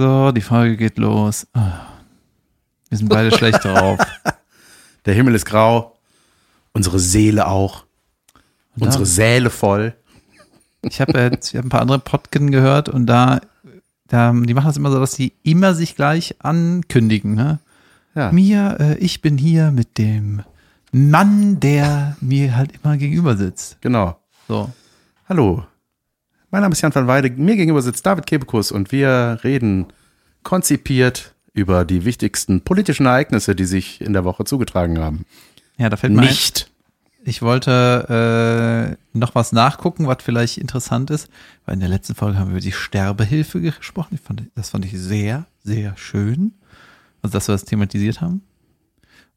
So, die Folge geht los. Ah. Wir sind beide schlecht drauf. Der Himmel ist grau, unsere Seele auch, Und unsere da- Säle voll. Ich habe jetzt ich hab ein paar andere Podcasts gehört und da, da, die machen das immer so, dass die immer sich gleich ankündigen. Ne? Ja. Mir, äh, ich bin hier mit dem Mann, der mir halt immer gegenüber sitzt. Genau. So. Hallo, mein Name ist Jan van Weide. Mir gegenüber sitzt David Kebekus und wir reden konzipiert über die wichtigsten politischen Ereignisse, die sich in der Woche zugetragen haben. Ja, da fällt mir ein, Nicht. ich wollte äh, noch was nachgucken, was vielleicht interessant ist, weil in der letzten Folge haben wir über die Sterbehilfe gesprochen. Fand, das fand ich sehr, sehr schön. Also, dass wir das thematisiert haben.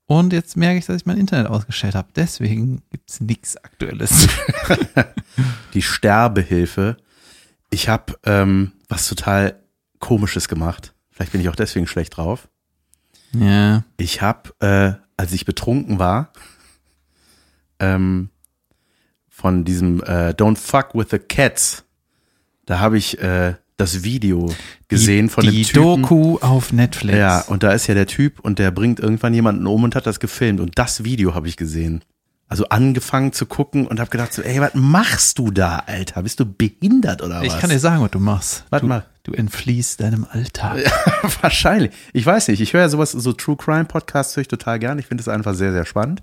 Und jetzt merke ich, dass ich mein Internet ausgestellt habe. Deswegen gibt's nichts Aktuelles. Die Sterbehilfe. Ich habe ähm, was total Komisches gemacht. Vielleicht bin ich auch deswegen schlecht drauf. ja. Ich habe, äh, als ich betrunken war, ähm, von diesem äh, Don't Fuck with the Cats, da habe ich äh, das Video gesehen die, von dem die Typen. Doku auf Netflix. Ja, und da ist ja der Typ und der bringt irgendwann jemanden um und hat das gefilmt. Und das Video habe ich gesehen. Also angefangen zu gucken und habe gedacht so, ey, was machst du da, Alter? Bist du behindert oder ich was? kann dir sagen, was du machst. Warte du, mal. Du entfliehst deinem Alltag. Wahrscheinlich. Ich weiß nicht. Ich höre ja sowas, so True Crime Podcasts höre ich total gern. Ich finde es einfach sehr, sehr spannend.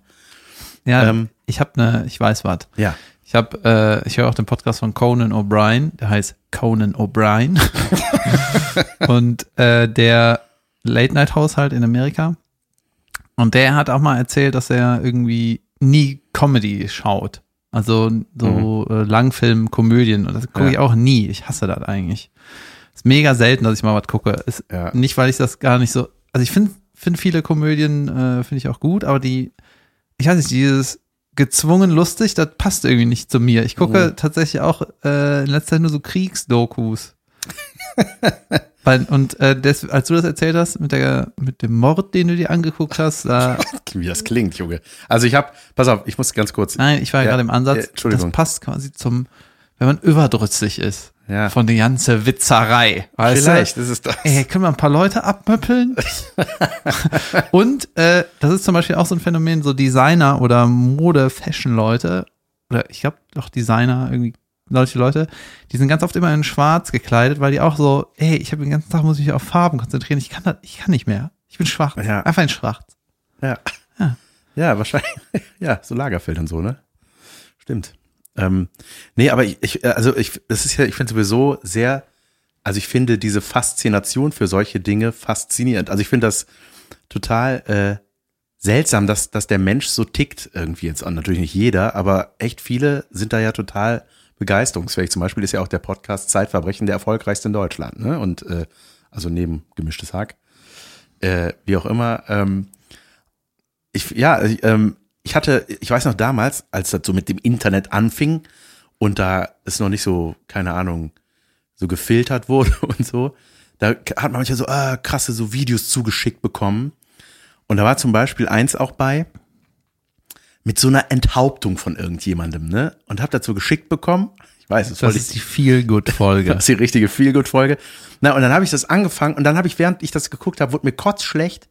Ja, Ähm. ich habe ne, ich weiß was. Ja. Ich habe, äh, ich höre auch den Podcast von Conan O'Brien, der heißt Conan O'Brien. und äh, der Late Night Haushalt in Amerika. Und der hat auch mal erzählt, dass er irgendwie nie Comedy schaut. Also so äh, Langfilm, Komödien. Und das gucke Ja. ich auch nie. Ich hasse das eigentlich. Ist mega selten, dass ich mal was gucke. Ist Ja. nicht, weil ich das gar nicht so. Also ich finde finde viele Komödien äh, finde ich auch gut, aber die, ich weiß nicht, dieses gezwungen lustig, das passt irgendwie nicht zu mir. Ich gucke tatsächlich auch äh, in letzter Zeit nur so Kriegsdokus. Weil, und äh, das, als du das erzählt hast mit der mit dem Mord, den du dir angeguckt hast, da, Wie das klingt, Junge. Also ich habe, pass auf, ich muss ganz kurz. nein, ich war Ja, gerade im Ansatz, äh, Entschuldigung. das passt quasi zum, wenn man überdrüssig ist Ja. von der ganzen Witzerei. Weißt Vielleicht, du? das ist das. Ey, können wir ein paar Leute abmöppeln? Und äh, das ist zum Beispiel auch so ein Phänomen, so Designer oder Mode-Fashion-Leute, oder ich glaube doch Designer, irgendwie solche Leute, die sind ganz oft immer in schwarz gekleidet, weil die auch so, ey, ich habe den ganzen Tag, muss ich mich auf Farben konzentrieren, ich kann das, ich kann nicht mehr. Ich bin schwach. Ja. Einfach in schwarz. Ja. Ja. Wahrscheinlich. Ja, so Lagerfeld und so, ne? Stimmt. Ähm, nee, aber ich, ich, also ich, das ist ja, ich finde sowieso sehr, also ich finde diese Faszination für solche Dinge faszinierend. Also ich finde das total äh, seltsam, dass, dass der Mensch so tickt irgendwie jetzt an. Natürlich nicht jeder, aber echt viele sind da ja total begeisterungsfähig. Zum Beispiel ist ja auch der Podcast Zeitverbrechen der erfolgreichste in Deutschland, ne? Und äh, also neben gemischtes Hack. Äh, wie auch immer. Ähm, ich, ja, ich, ähm, ich hatte, ich weiß noch damals, als das so mit dem Internet anfing und da es noch nicht so, keine Ahnung, so gefiltert wurde und so, da hat man manchmal so ah, krasse so Videos zugeschickt bekommen. Und da war zum Beispiel eins auch bei, mit so einer Enthauptung von irgendjemandem, ne? Und hab dazu geschickt bekommen. Ich weiß, das, Das wollte ich ist die Feel-Good-Folge. das ist die richtige Feelgood-Folge. Na, und dann habe ich das angefangen und dann habe ich, während ich das geguckt habe, wurde mir kotzschlecht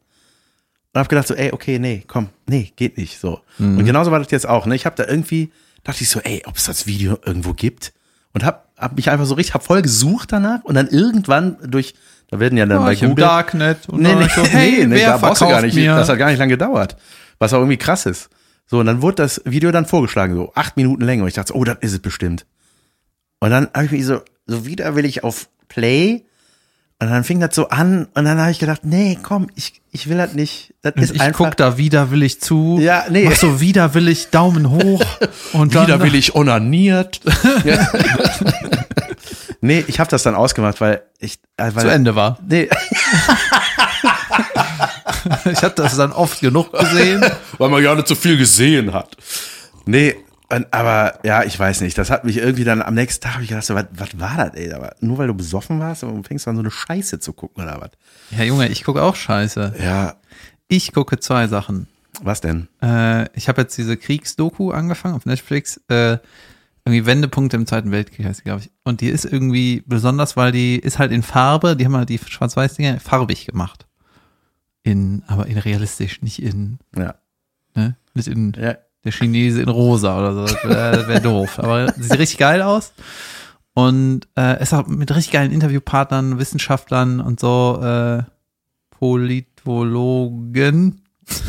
und habe gedacht so, ey, okay, nee, komm, nee, geht nicht so. Und genauso war das jetzt auch, ne? Ich habe da irgendwie, dachte ich so, ey, ob es das Video irgendwo gibt und hab, hab mich einfach so richtig, hab voll gesucht danach und dann irgendwann durch, da werden ja dann War bei ich im Google, Darknet und nee, nee, so, nee, hey, nee, wer da brauchst du gar nicht, mir? das hat gar nicht lange gedauert, was auch irgendwie krass ist. So, und dann wurde das Video dann vorgeschlagen, so acht Minuten länger und ich dachte, so, oh, das ist es bestimmt. Und dann habe ich mich so, so widerwillig auf Play und dann fing das so an und dann habe ich gedacht, nee, komm, ich, ich will das nicht. Das ist ich einfach guck da widerwillig zu. Ja, nee. Mach so widerwillig Daumen hoch und dann widerwillig onaniert. ja. nee, ich habe das dann ausgemacht, weil ich äh, weil, zu Ende war. Nee, Ich habe das dann oft genug gesehen. weil man ja nicht so viel gesehen hat. Nee, und- aber ja, ich weiß nicht. Das hat mich irgendwie dann am nächsten Tag hab ich gedacht, so, was, was war das, ey? Aber nur weil du besoffen warst und fängst an so eine Scheiße zu gucken oder was? Ja, Junge, ich gucke auch Scheiße. Ja, Ich gucke zwei Sachen. was denn? Äh, ich habe jetzt diese Kriegsdoku angefangen auf Netflix. Äh, irgendwie Wendepunkte im Zweiten Weltkrieg heißt die, glaube ich. Und die ist irgendwie besonders, weil die ist halt in Farbe, die haben halt die Schwarz-Weiß-Dinger farbig gemacht. In, aber in realistisch, nicht in, Ja. ne? Nicht in Ja. Der Chinese in rosa oder so. Das wäre wär doof. Aber sieht richtig geil aus. Und äh, ist auch mit richtig geilen Interviewpartnern, Wissenschaftlern und so, äh, Politologen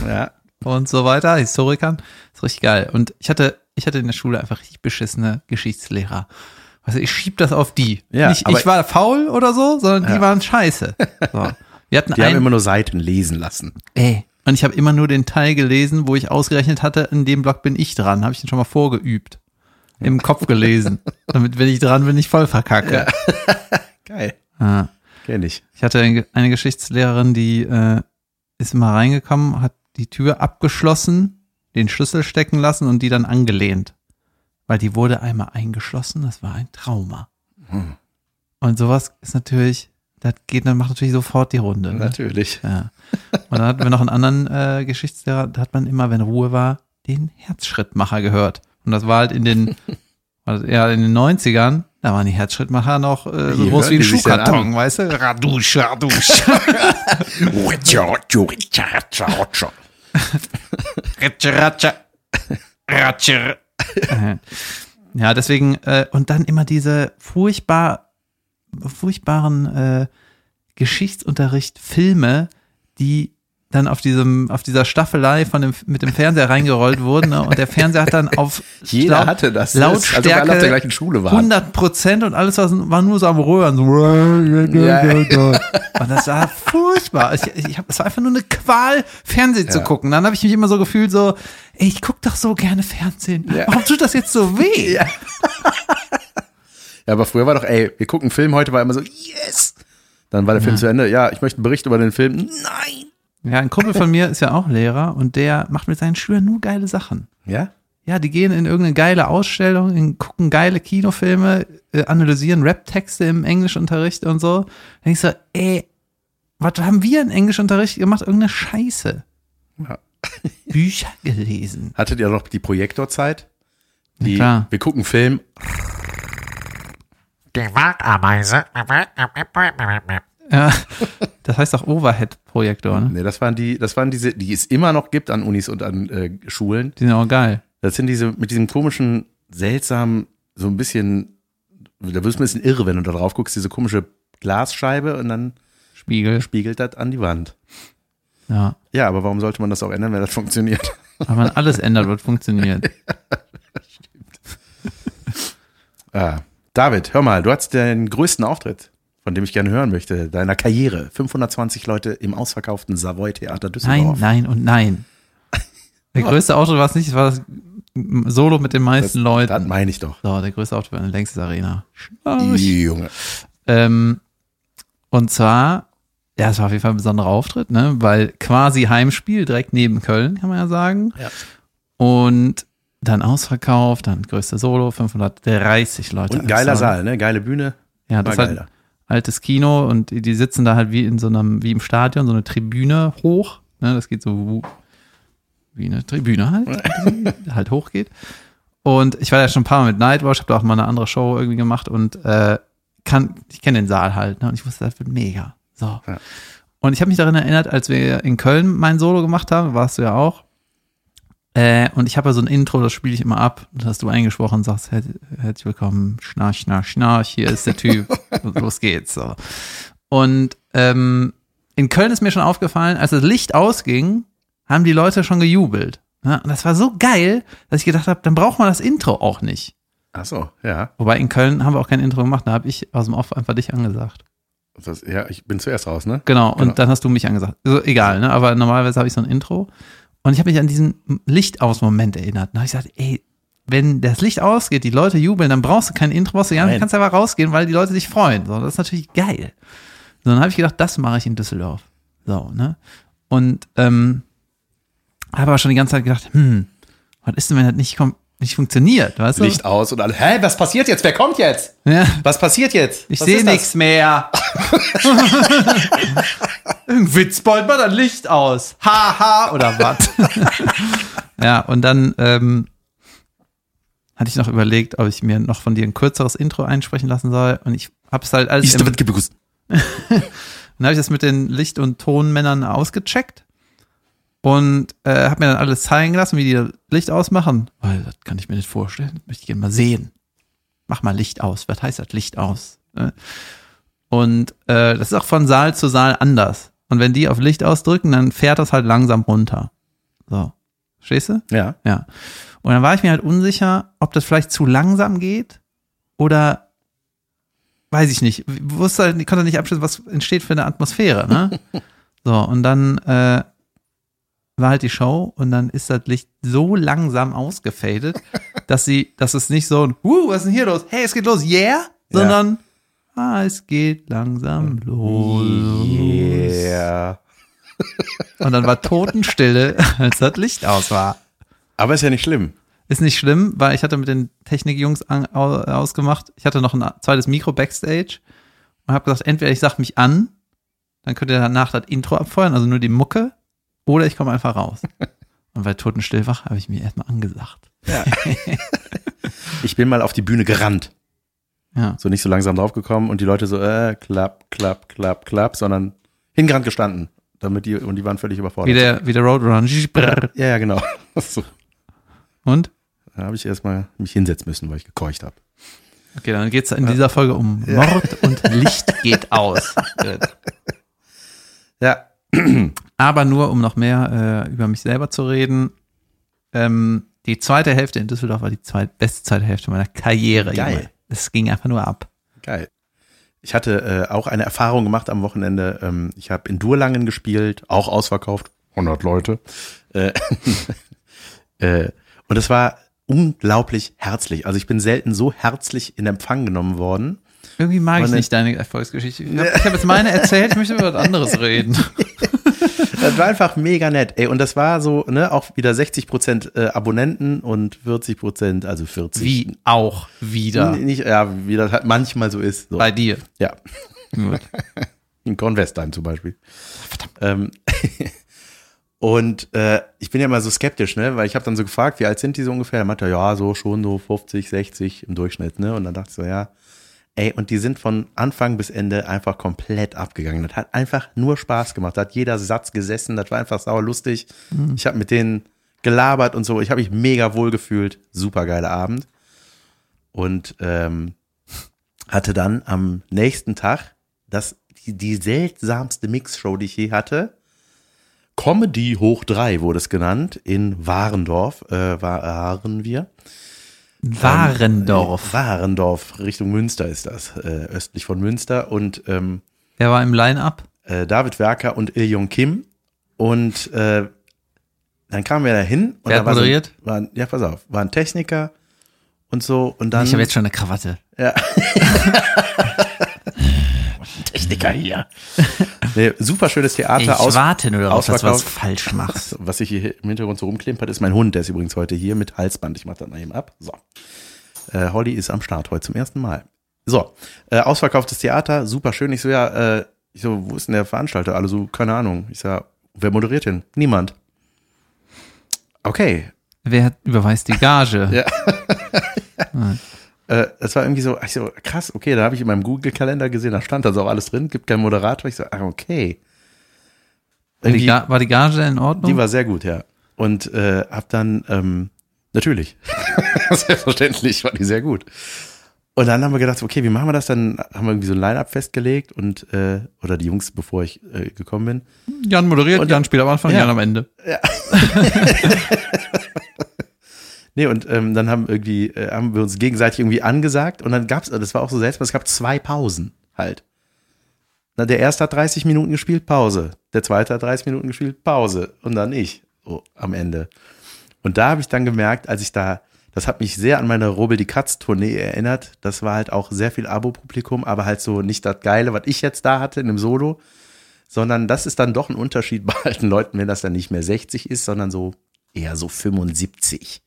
Ja. und so weiter, Historikern. Ist richtig geil. Und ich hatte, ich hatte in der Schule einfach richtig beschissene Geschichtslehrer. Also ich schieb das auf die. Ja, Nicht, ich war faul oder so, sondern die Ja. waren scheiße. So. Wir hatten Die haben einen, immer nur Seiten lesen lassen. ey, und ich habe immer nur den Teil gelesen, wo ich ausgerechnet hatte, in dem Block bin ich dran. Habe ich den schon mal vorgeübt. Im Kopf gelesen. Damit, wenn ich dran bin, ich voll verkacke. Geil. Ja. Kenn ich. Ich hatte eine eine Geschichtslehrerin, die äh, ist mal reingekommen, hat die Tür abgeschlossen, den Schlüssel stecken lassen und die dann angelehnt. Weil die wurde einmal eingeschlossen, das war ein Trauma. Hm. Und sowas ist natürlich, das geht, dann macht natürlich sofort die Runde. Ne? Natürlich. Ja. Und dann hatten wir noch einen anderen äh, Geschichtslehrer, da hat man immer, wenn Ruhe war, den Herzschrittmacher gehört. Und das war halt in den, also eher in den 90ern, da waren die Herzschrittmacher noch äh, so groß wie ein? Schuhkarton, weißt du? Radusch, radusch. Ritsche, ratsche. Ratsche. Äh, Ja, deswegen, äh, und dann immer diese furchtbar, furchtbaren äh, Geschichtsunterricht, Filme, die dann auf diesem, auf dieser Staffelei von dem, mit dem Fernseher reingerollt wurden, ne? und der Fernseher hat dann auf Jeder Laut- hatte das. Lautstärke Also wir alle auf der gleichen Schule waren. 100 Prozent und alles was, war nur so am Röhren. So. Und das war furchtbar. Ich, ich hab, es war einfach nur eine Qual, Fernsehen zu Ja. gucken. Dann habe ich mich immer so gefühlt, so, ey, ich guck doch so gerne Fernsehen. Ja. Warum tut das jetzt so weh? Ja. Ja, aber früher war doch, ey, wir gucken Film, heute war immer so, yes! Dann war der Film zu Ende, ja, ich möchte einen Bericht über den Film. Nein! Ja, ein Kumpel von mir ist ja auch Lehrer und der macht mit seinen Schülern nur geile Sachen. Ja? Ja, die gehen in irgendeine geile Ausstellung, in, gucken geile Kinofilme, äh, analysieren Rap-Texte im Englischunterricht und so. Dann ich so, ey, was haben wir in Englischunterricht gemacht? Irgendeine Scheiße. Ja. Bücher gelesen. Hattet ihr noch die Projektorzeit? Die, klar. wir gucken Film, Die Waldameise. Ja, das heißt auch Overhead-Projektor, ne? ne, das waren die, das waren diese, die es immer noch gibt an Unis und an äh, Schulen. Die sind auch geil. Das sind diese, mit diesem komischen, seltsamen, so ein bisschen, da wirst du ein bisschen irre, wenn du da drauf guckst, diese komische Glasscheibe und dann Spiegel. spiegelt das an die Wand. Ja. Ja, aber warum sollte man das auch ändern, wenn das funktioniert? Aber man alles ändert, wird funktioniert. Ah, David, hör mal, du hattest den größten Auftritt, von dem ich gerne hören möchte, deiner Karriere. 520 Leute im ausverkauften Savoy Theater Nein, Düsseldorf. nein und nein. Der größte Auto war es nicht, es war das Solo mit den meisten das, Leuten. Das meine ich doch. So, der größte Auto war eine längstes Arena. Junge. Ähm, und zwar, ja, es war auf jeden Fall ein besonderer Auftritt, ne? Weil quasi Heimspiel direkt neben Köln, kann man ja sagen. Ja. Und dann ausverkauft, dann größte Solo, 530 Leute. Und ein geiler Saal, ne? Geile Bühne. Ja, das War ist halt geiler. altes Kino und die, sitzen da halt wie in so einem, wie im Stadion, so eine Tribüne hoch. Ne, das geht so wie eine Tribüne halt, halt hochgeht. Und ich war ja schon ein paar Mal mit Nightwatch, habe da auch mal eine andere Show irgendwie gemacht und äh, kann, ich kenne den Saal halt, ne? Und ich wusste, das wird mega. So. Ja. Und ich habe mich daran erinnert, als wir in Köln mein Solo gemacht haben, warst du ja auch. Äh, und ich habe ja so ein Intro, das spiele ich immer ab. Das hast du eingesprochen und sagst, her herzlich willkommen, schnarch, schnarch, schnarch, hier ist der Typ, los geht's. So. Und ähm, in Köln ist mir schon aufgefallen, als das Licht ausging, haben die Leute schon gejubelt. Ja, und das war so geil, dass ich gedacht habe, dann braucht man das Intro auch nicht. Ach so, ja. Wobei in Köln haben wir auch kein Intro gemacht, da habe ich aus dem Off einfach dich angesagt. Das, ja, ich bin zuerst raus, ne? Genau, und Genau. dann hast du mich angesagt. Also, egal, ne? Aber normalerweise habe ich so ein Intro. Und ich habe mich an diesen Lichtaus-Moment erinnert. Und da habe ich gesagt, ey, wenn das Licht ausgeht, die Leute jubeln, dann brauchst du kein Intro, brauchst du gar nicht, kannst einfach rausgehen, weil die Leute sich freuen. So, das ist natürlich geil. So, dann habe ich gedacht, das mache ich in Düsseldorf. So, ne? Und ähm, habe aber schon die ganze Zeit gedacht, hm, was ist denn, wenn das nicht, kom- nicht funktioniert, weißt du? Licht aus und alle, hä, was passiert jetzt? Wer kommt jetzt? Ja. Was passiert jetzt? Ich sehe nichts mehr. Irgendein Witzbold macht ein Licht aus. Haha, oder was? ja, und dann ähm, hatte ich noch überlegt, ob ich mir noch von dir ein kürzeres Intro einsprechen lassen soll. Und ich hab's halt alles. Ist im-. Dann habe ich das mit den Licht- und Tonmännern ausgecheckt und äh, habe mir dann alles zeigen lassen, wie die das Licht ausmachen. Weil das kann ich mir nicht vorstellen. Das möchte ich gerne mal sehen. Mach mal Licht aus. Was heißt das Licht aus? Und äh, das ist auch von Saal zu Saal anders. Und wenn die auf Licht ausdrücken, dann fährt das halt langsam runter. So. Verstehst du? Ja. Ja. Und dann war ich mir halt unsicher, ob das vielleicht zu langsam geht oder weiß ich nicht. Ich Wusste halt, ich konnte nicht abschätzen, was entsteht für eine Atmosphäre, ne? so, und dann äh, war halt die Show und dann ist das Licht so langsam ausgefadet, dass sie, dass es nicht so ein, uh, was ist denn hier los? Hey, es geht los, yeah? Sondern, ah, es geht langsam los. Yeah. Und dann war Totenstille, als das Licht aus war. Aber ist ja nicht schlimm. Ist nicht schlimm, weil ich hatte mit den Technikjungs ausgemacht, ich hatte noch ein zweites Mikro Backstage und habe gesagt, entweder ich sag mich an, dann könnt ihr danach das Intro abfeuern, also nur die Mucke, oder ich komme einfach raus. Und bei Totenstill wach habe ich mir erstmal angesagt. Ich bin mal auf die Bühne gerannt. Ja. So nicht so langsam draufgekommen und die Leute so, äh, klapp, klapp, klapp, klapp, sondern hingerannt gestanden. Damit die, und die waren völlig überfordert. Wie der, wie der Roadrunner. Ja, ja, genau. So. Und? Da habe ich erstmal mich hinsetzen müssen, weil ich gekeucht habe. Okay, dann geht's in dieser Folge um Mord und Licht geht aus. Ja. Aber nur, um noch mehr äh, über mich selber zu reden. Ähm, die zweite Hälfte in Düsseldorf war die zweit beste zweite Hälfte meiner Karriere. Geil. Es ging einfach nur ab. Geil. Ich hatte äh, auch eine Erfahrung gemacht am Wochenende. Ähm, ich habe in Durlangen gespielt, auch ausverkauft, 100 Leute. Äh, äh, und es war unglaublich herzlich. Also ich bin selten so herzlich in Empfang genommen worden. Irgendwie mag ich nicht deine Erfolgsgeschichte. Ich habe hab jetzt meine erzählt, ich möchte über was anderes reden. Das war einfach mega nett. Ey, und das war so, ne, auch wieder 60 Prozent äh, Abonnenten und 40 Prozent, also 40. Wie auch wieder Nicht, ja, wie das halt manchmal so ist. So. bei dir. Ja. Gut. In Convestheim zum Beispiel. Ähm, und äh, ich bin ja immer so skeptisch, ne? Weil ich habe dann so gefragt, wie alt sind die so ungefähr? Er meinte, ja, so schon so 50, 60 im Durchschnitt, ne? Und dann dachte ich so, ja. Ey, und die sind von Anfang bis Ende einfach komplett abgegangen. Das hat einfach nur Spaß gemacht. Da hat jeder Satz gesessen, das war einfach sauer lustig. Ich habe mit denen gelabert und so. Ich habe mich mega wohl gefühlt. Super geiler Abend. Und ähm, hatte dann am nächsten Tag das, die, die seltsamste Mixshow, die ich je hatte. Comedy hoch drei wurde es genannt, in Warendorf, äh, waren wir. Warendorf. Warendorf, Richtung Münster ist das, äh, östlich von Münster. Und ähm, Wer war im Line-Up? äh, David Werker und Il Kim. Und äh, dann kamen wir da hin. Und Wer da hat war moderiert? So, war, ja, pass auf, war ein Techniker und so. Und dann Ich habe jetzt schon eine Krawatte. Techniker hier. Nee, super schönes Theater. Ich aus, warte nur darauf, dass du was falsch machst. Was sich hier im Hintergrund so rumklimpert, ist mein Hund. Der ist übrigens heute hier mit Halsband. Ich mach das mal eben ab. So. Äh, Holly ist am Start heute zum ersten Mal. So, äh, ausverkauftes Theater, super schön. Ich so, ja, äh, ich so, wo ist denn der Veranstalter? Alle so, keine Ahnung. Ich sag, wer moderiert denn? Niemand. Okay. Wer überweist die Gage? Ja. Äh, das war irgendwie so, ich so, krass, okay, da habe ich in meinem Google-Kalender gesehen, da stand da so auch alles drin, gibt keinen Moderator. Ich so, ah, okay. War die, war die Gage in Ordnung? Die war sehr gut, ja. Und äh, hab dann, ähm, natürlich, selbstverständlich war die sehr gut. Und dann haben wir gedacht, okay, wie machen wir das? Dann haben wir irgendwie so ein Line-Up festgelegt und, äh, oder die Jungs, bevor ich äh, gekommen bin. Jan moderiert, Und- Jan spielt am Anfang, Ja. Jan am Ende. Nee, und ähm, dann haben irgendwie, äh, haben wir uns gegenseitig irgendwie angesagt und dann gab's, das war auch so seltsam, es gab zwei Pausen halt. Na, der erste hat 30 Minuten gespielt, Pause. Der zweite hat 30 Minuten gespielt, Pause. Und dann ich, so am Ende. Und da habe ich dann gemerkt, als ich da, das hat mich sehr an meine Robel die Katz Tournee erinnert. Das war halt auch sehr viel Abo-Publikum, aber halt so nicht das Geile, was ich jetzt da hatte in einem Solo, sondern das ist dann doch ein Unterschied bei alten Leuten, wenn das dann nicht mehr 60 ist, sondern so eher so 75.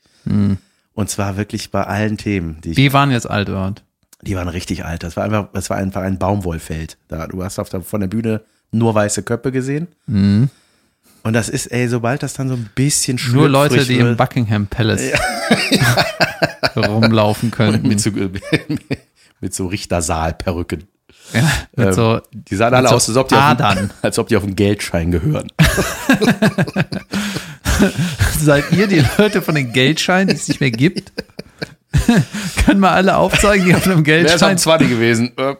Und zwar wirklich bei allen Themen, die Die waren jetzt alt, oder? die waren richtig alt. Das war einfach, das war einfach ein Baumwollfeld. Da, du hast auf der, von der Bühne nur weiße Köpfe gesehen. Mhm. Und das ist, ey, sobald das dann so ein bisschen Nur Leute, schlüpfrig die im Buckingham Palace. rumlaufen könnten. mit so, mit so Richtersaal-Perücken. ja, mit Ähm, so Die sahen alle so aus, als ob, die auf, als ob die auf einen Geldschein gehören. Seid ihr die Leute von den Geldscheinen, die es nicht mehr gibt? Können wir alle aufzeigen, die auf einem Wer ist am Geldschein 20 gewesen? Äh,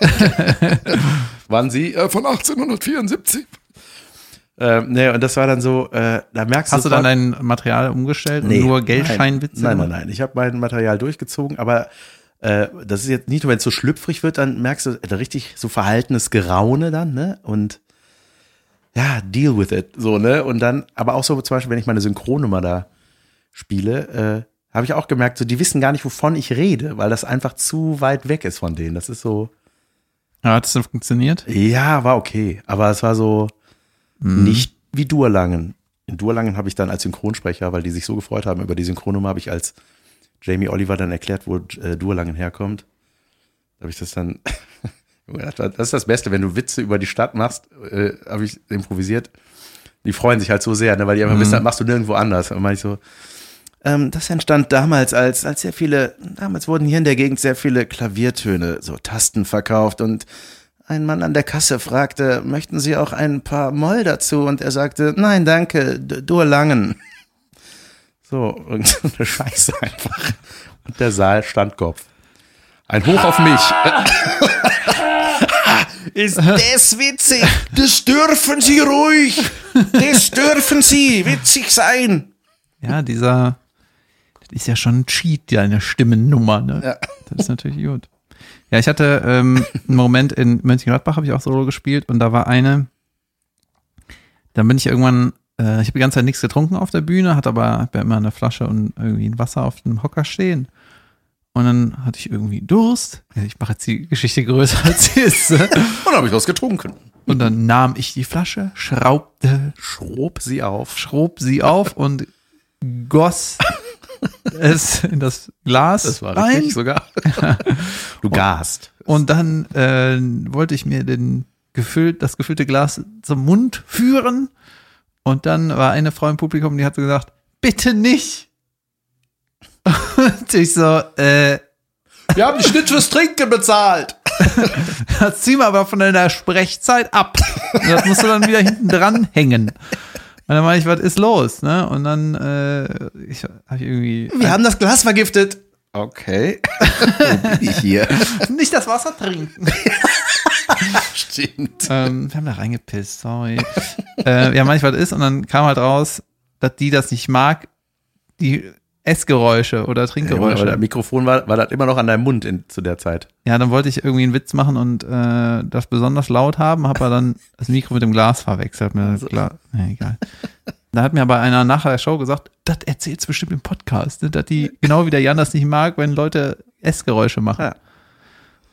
Waren Sie äh, von 1874? Ähm, nee, und das war dann so, äh, da merkst Hast du sofort- dann dein Material umgestellt Nee, und nur Geldscheinwitze? Nein, nein, gemacht? nein. Ich habe mein Material durchgezogen, aber äh, das ist jetzt nicht nur, wenn es so schlüpfrig wird, dann merkst du da richtig so verhaltenes Geraune dann, ne? Und ja, deal with it, so, ne? Und dann, aber auch so zum Beispiel, wenn ich meine Synchronnummer da spiele, äh, habe ich auch gemerkt, so, die wissen gar nicht, wovon ich rede, weil das einfach zu weit weg ist von denen. Das ist so, Ja, hat es denn funktioniert? ja, war okay, aber es war so nicht wie Durlangen. In Durlangen habe ich dann als Synchronsprecher, weil die sich so gefreut haben über die Synchronnummer, habe ich als Jamie Oliver dann erklärt, wo äh, Durlangen herkommt. Da habe ich das dann, das ist das Beste, wenn du Witze über die Stadt machst, äh, habe ich improvisiert. Die freuen sich halt so sehr, ne, weil die einfach wissen, das machst du nirgendwo anders. Und meine ich so, ähm, das entstand damals, als, als sehr viele, damals wurden hier in der Gegend sehr viele Klaviertöne, so Tasten verkauft und ein Mann an der Kasse fragte, möchten Sie auch ein paar Moll dazu? Und er sagte, nein, danke, D- Durlangen. So, irgendeine Scheiße einfach. Und der Saal stand Kopf. Ein Hoch auf mich. Ist das witzig? Das dürfen Sie ruhig. Das dürfen Sie witzig sein. Ja, dieser, das ist ja schon ein Cheat, deine Stimmennummer, ne? Ja. Das ist natürlich gut. Ja, ich hatte ähm, einen Moment in Mönchengladbach, habe ich auch Solo gespielt und da war eine, dann bin ich irgendwann, äh, ich habe die ganze Zeit nichts getrunken auf der Bühne, hatte aber hab ja immer eine Flasche und irgendwie ein Wasser auf dem Hocker stehen. Und dann hatte ich irgendwie Durst. Ich mache jetzt die Geschichte größer als sie ist. ne? Und dann habe ich was getrunken. Und dann nahm ich die Flasche, schraubte, Schrob sie auf. schrob sie auf und goss es in das Glas rein. sogar. Du gast. Und dann äh, wollte ich mir den gefüllt, das gefüllte Glas zum Mund führen. Und dann war eine Frau im Publikum, die hat gesagt, bitte nicht. Und ich so, äh, Wir haben dich nicht fürs Trinken bezahlt. das zieh mal aber von deiner Sprechzeit ab. Das musst du dann wieder hinten dran hängen. Und dann meine ich, was ist los? Ne? Und dann äh, ich, hab ich irgendwie Wir haben das Glas vergiftet. Okay. Wo bin ich hier? nicht das Wasser trinken. Stimmt. ähm, wir haben da reingepisst, sorry. äh, ja, manchmal ist und dann kam halt raus, dass die das nicht mag, die Essgeräusche oder Trinkgeräusche. das Mikrofon war, war das immer noch an deinem Mund in, zu der Zeit. Ja, dann wollte ich irgendwie einen Witz machen und äh, das besonders laut haben, habe aber dann das Mikro mit dem Glas verwechselt. Mir das Gla nee, egal. Da hat mir aber einer nach der Show gesagt, das erzählt's bestimmt im Podcast, ne? dass die, genau wie der Jan das nicht mag, wenn Leute Essgeräusche machen. Ja.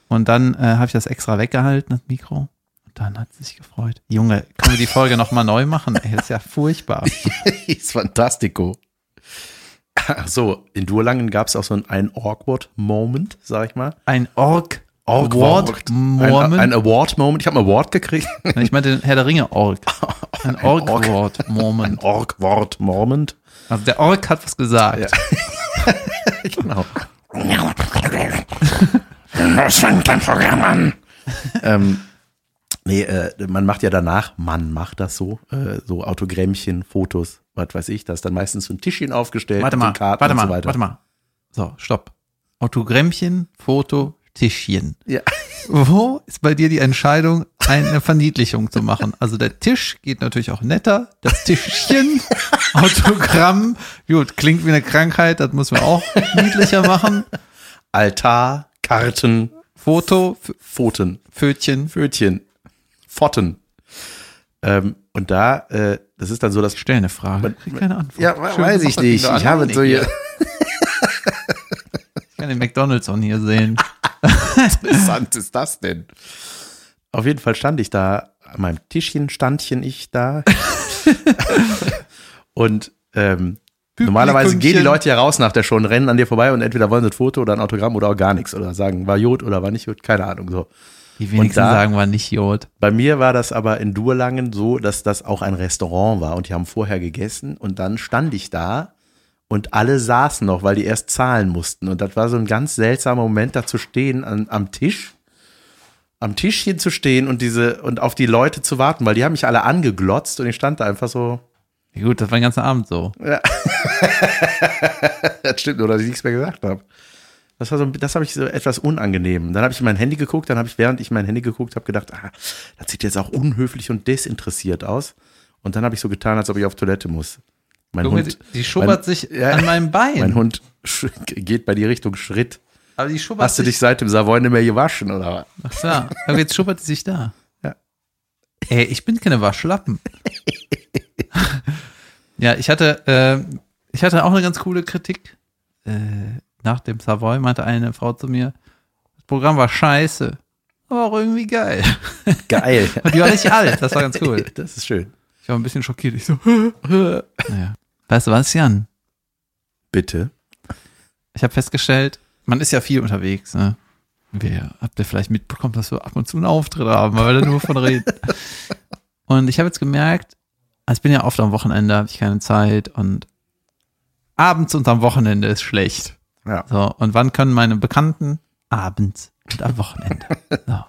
Und dann äh, habe ich das extra weggehalten, das Mikro. Und dann hat sie sich gefreut. Junge, können wir die Folge nochmal neu machen? Ey, das ist ja furchtbar. ist fantastico. Ach so, in Durlangen gab es auch so einen, einen awkward Moment, sag ich mal. Ein Ork. Awkward. Ein, Moment. ein Award-Moment. Ich habe einen Award gekriegt. ich meinte den Herr der Ringe Ork. Ein Ork. Ork-Wort Ein Moment. Awkward-Moment. Also der Ork hat was gesagt. Ja. genau. ähm, nee, äh, man macht ja danach, man macht das so, äh, so Autogrammchen, Fotos, was weiß ich, da ist dann meistens so ein Tischchen aufgestellt, Warte mal, warte und mal, so weiter. warte mal. So, stopp. Autogrammchen, Foto, Tischchen. Ja. Wo ist bei dir die Entscheidung, eine Verniedlichung zu machen? Also der Tisch geht natürlich auch netter. Das Tischchen, Autogramm, gut, klingt wie eine Krankheit, das muss man auch niedlicher machen. Altar, Karten, Foto, Pfoten, Pfötchen. Pfötchen, Pfotten. Ähm, und da, äh, das ist dann so, dass Stell eine Frage. Ich krieg keine Antwort. ja, Schön, weiß ich nicht. Ich habe so hier, Ich kann den McDonalds auch hier sehen. interessant ist das denn? Auf jeden Fall stand ich da, an meinem Tischchen standchen ich da. und ähm, normalerweise gehen die. Leute ja raus nach der Show und rennen an dir vorbei und entweder wollen sie ein Foto oder ein Autogramm oder auch gar nichts oder sagen, war Jod oder war nicht Jod, keine Ahnung so. Die wenigsten da- sagen, war nicht Jod. Bei mir war das aber in Durlangen so, dass das auch ein Restaurant war und die haben vorher gegessen und dann stand ich da und alle saßen noch, weil die erst zahlen mussten. Und das war so ein ganz seltsamer Moment, da zu stehen an, am Tisch, am Tischchen zu stehen und diese und auf die Leute zu warten, weil die haben mich alle angeglotzt und ich stand da einfach so. Ja, gut, das war den ganzen Abend so. Ja. das stimmt nur, dass ich nichts mehr gesagt habe. Das war so, das habe ich so etwas unangenehm. Dann habe ich in mein Handy geguckt, dann habe ich, während ich mein Handy geguckt habe, gedacht, ah, das sieht jetzt auch unhöflich und desinteressiert aus. Und dann habe ich so getan, als ob ich auf Toilette muss. Mein Junge, Hund, die, die schubbert mein- sich ja, an meinem Bein. mein Hund geht bei dir Richtung Schritt. Aber die schubbert Hast du dich seit dem Savoy nicht mehr gewaschen, oder? Ach so, aber jetzt schubbert sie sich da. Ja. Ey, ich bin keine Waschlappen. ja, ich hatte, äh, ich hatte auch eine ganz coole Kritik. Äh, nach dem Savoy meinte eine Frau zu mir, das Programm war scheiße, aber auch irgendwie geil. Geil. Und die war richtig alt, das war ganz cool. Das ist schön. Ich war ein bisschen schockiert. Ich so, naja. Weißt du was, Jan? Bitte. Ich habe festgestellt, man ist ja viel unterwegs. Ne? Wir, habt ihr vielleicht mitbekommen, dass wir ab und zu einen Auftritt haben, weil wir da nur von reden. Und ich habe jetzt gemerkt, also ich bin ja oft am Wochenende, habe ich keine Zeit und abends und am Wochenende ist schlecht. Ja. So, und wann können meine Bekannten? Abends und am Wochenende. So.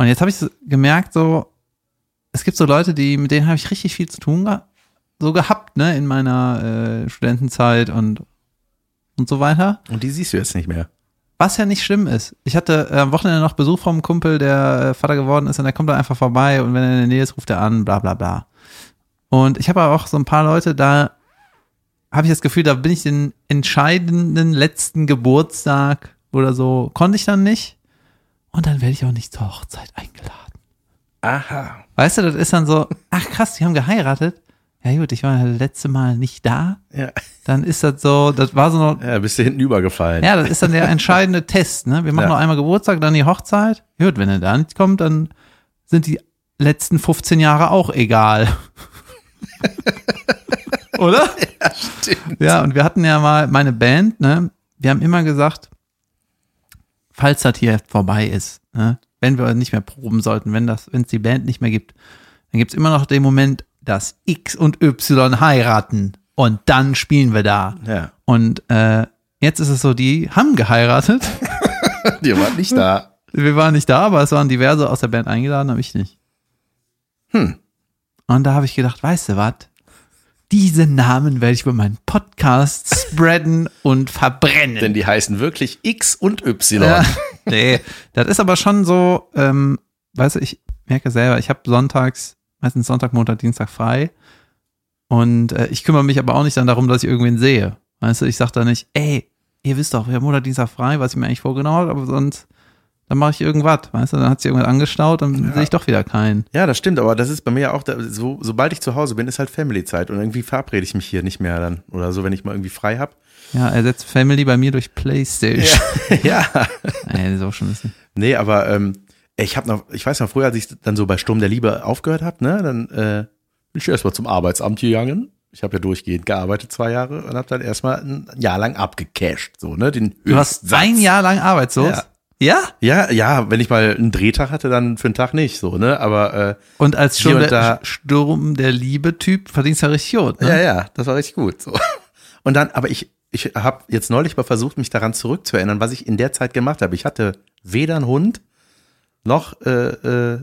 Und jetzt habe ich gemerkt, so, es gibt so Leute, die, mit denen habe ich richtig viel zu tun ge so gehabt, ne, in meiner äh, Studentenzeit und, und so weiter. Und die siehst du jetzt nicht mehr. Was ja nicht schlimm ist. Ich hatte äh, am Wochenende noch Besuch vom Kumpel, der äh, Vater geworden ist und der kommt dann einfach vorbei und wenn er in der Nähe ist, ruft er an, bla bla bla. Und ich habe aber auch so ein paar Leute, da habe ich das Gefühl, da bin ich den entscheidenden letzten Geburtstag oder so, konnte ich dann nicht. Und dann werde ich auch nicht zur Hochzeit eingeladen. Aha. Weißt du, das ist dann so, ach krass, die haben geheiratet. Ja gut, ich war das letzte Mal nicht da. Ja. Dann ist das so, das war so noch, ja, bist du hinten übergefallen. ja, das ist dann der entscheidende Test. Ne? Wir machen Ja. noch einmal Geburtstag, dann die Hochzeit. Gut, wenn er da nicht kommt, dann sind die letzten 15 Jahre auch egal. Oder? Ja, stimmt. Ja, und wir hatten ja mal meine Band, ne? Wir haben immer gesagt, falls das hier vorbei ist, ne? wenn wir nicht mehr proben sollten, wenn das, wenn es die Band nicht mehr gibt, dann gibt's immer noch den Moment, dass X und Y heiraten und dann spielen wir da. Ja. Und äh, jetzt ist es so, die haben geheiratet. Die waren nicht da. Wir waren nicht da, aber es waren diverse aus der Band eingeladen, aber ich nicht. Hm. Und da habe ich gedacht, weißt du was? Diese Namen werde ich über meinen Podcast spreaden und verbrennen. Denn die heißen wirklich X und Y. ja, nee, das ist aber schon so, ähm, weißt du, ich merke selber, ich habe sonntags, meistens Sonntag, Montag, Dienstag frei. Und äh, ich kümmere mich aber auch nicht dann darum, dass ich irgendwen sehe. Weißt du, ich sage da nicht, ey, ihr wisst doch, wir haben Montag, Dienstag frei, was ich mir eigentlich vorgenommen habe, aber sonst, dann mache ich irgendwas, weißt du, dann hat sich irgendwas angestaut, dann sehe ich doch wieder keinen. Ja, das stimmt, aber das ist bei mir ja auch, da, so, sobald ich zu Hause bin, ist halt Family-Zeit und irgendwie verabrede ich mich hier nicht mehr dann oder so, wenn ich mal irgendwie frei hab. Ja, ersetzt Family bei mir durch Playstation. ja. Ey, so schon ist Nee, aber ähm, ich habe noch, ich weiß noch früher, als ich dann so bei Sturm der Liebe aufgehört habe, ne, dann äh, bin ich erstmal zum Arbeitsamt gegangen. Ich habe ja durchgehend gearbeitet zwei Jahre und habe dann erstmal ein Jahr lang abgecasht, so ne, den Du hast ein Jahr lang arbeitslos? Ja. Ja? Ja, ja, wenn ich mal einen Drehtag hatte, dann für einen Tag nicht, so ne, aber äh, Und als schon der da- Sturm der Liebe-Typ verdienst du ja richtig gut, ne? Ja, ja, das war richtig gut. So. Und dann, aber ich, ich habe jetzt neulich mal versucht, mich daran zurückzuerinnern, was ich in der Zeit gemacht habe. Ich hatte weder einen Hund noch äh, äh,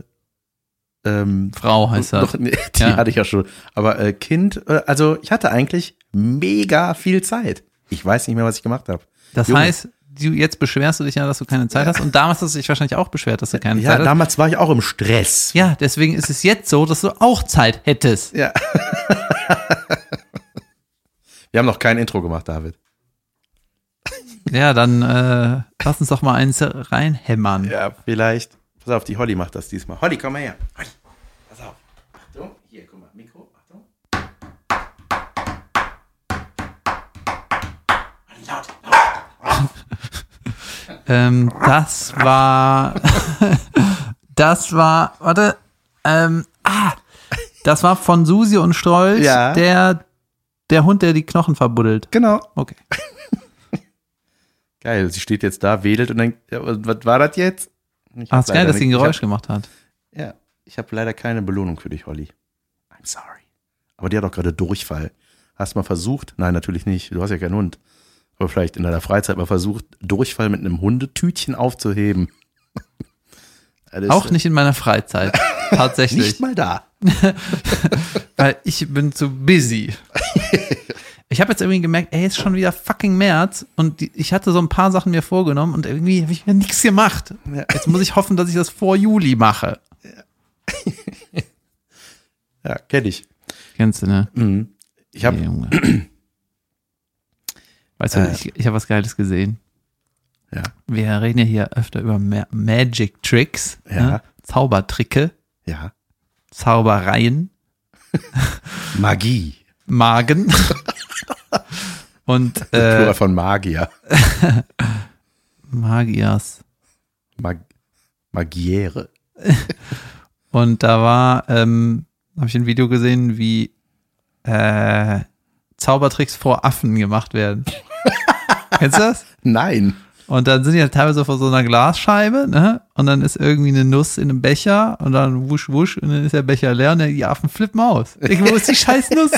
ähm, Frau heißt das. noch, nee, die Ja. hatte ich ja schon. Aber äh, Kind, äh, also ich hatte eigentlich mega viel Zeit. Ich weiß nicht mehr, was ich gemacht habe. Das Junge. heißt, du, jetzt beschwerst du dich ja, dass du keine Zeit hast. Und damals hast du dich wahrscheinlich auch beschwert, dass du keine Ja, Zeit hast. damals war ich auch im Stress. Ja, deswegen ist es jetzt so, dass du auch Zeit hättest. Ja. Wir haben noch kein Intro gemacht, David. Ja, dann äh, lass uns doch mal eins reinhämmern. Ja, vielleicht. Pass auf, die Holly macht das diesmal. Holly, komm mal her. Holly, pass auf. Achtung, hier, guck mal, Mikro, Achtung. Holly, laut, laut. Ähm, das war, das war, warte, ähm, ah, das war von Susi und Strolch, Ja. der, der Hund, der die Knochen verbuddelt. Genau. Okay. Geil, sie steht jetzt da, wedelt und denkt, ja, was was war das jetzt? Ich Ah, hab ist geil, dass sie ein Geräusch Ich gemacht hat. hab, ja, ich habe leider keine Belohnung für dich, Holly. I'm sorry. Aber die hat auch gerade Durchfall. Hast mal versucht, nein, natürlich nicht, du hast ja keinen Hund, aber vielleicht in deiner Freizeit mal versucht, Durchfall mit einem Hundetütchen aufzuheben. Auch nicht in meiner Freizeit. Tatsächlich. Nicht mal da. Weil ich bin zu busy. Ich habe jetzt irgendwie gemerkt, ey, ist schon wieder fucking März und die, ich hatte so ein paar Sachen mir vorgenommen und irgendwie habe ich mir nichts gemacht. Ja. Jetzt muss ich hoffen, dass ich das vor Juli mache. Ja, kenn ich. Kennst du, ne? Mhm. Ich habe Ey, Junge. Weißt du, Äh. ich, ich habe was Geiles gesehen. ja, Wir reden ja hier öfter über Ma Magic Tricks, Ja. ne? Zaubertricke, ja. Zaubereien, Magie. Magen und Plural äh, von Magier. Magiers. Mag Magiere. Und da war, ähm, habe ich ein Video gesehen, wie äh, Zaubertricks vor Affen gemacht werden. Kennst du das? Nein. Und dann sind die halt teilweise vor so einer Glasscheibe, ne? Und dann ist irgendwie eine Nuss in einem Becher und dann wusch, wusch und dann ist der Becher leer und die Affen flippen aus. Ich, wo ist die scheiß Nuss?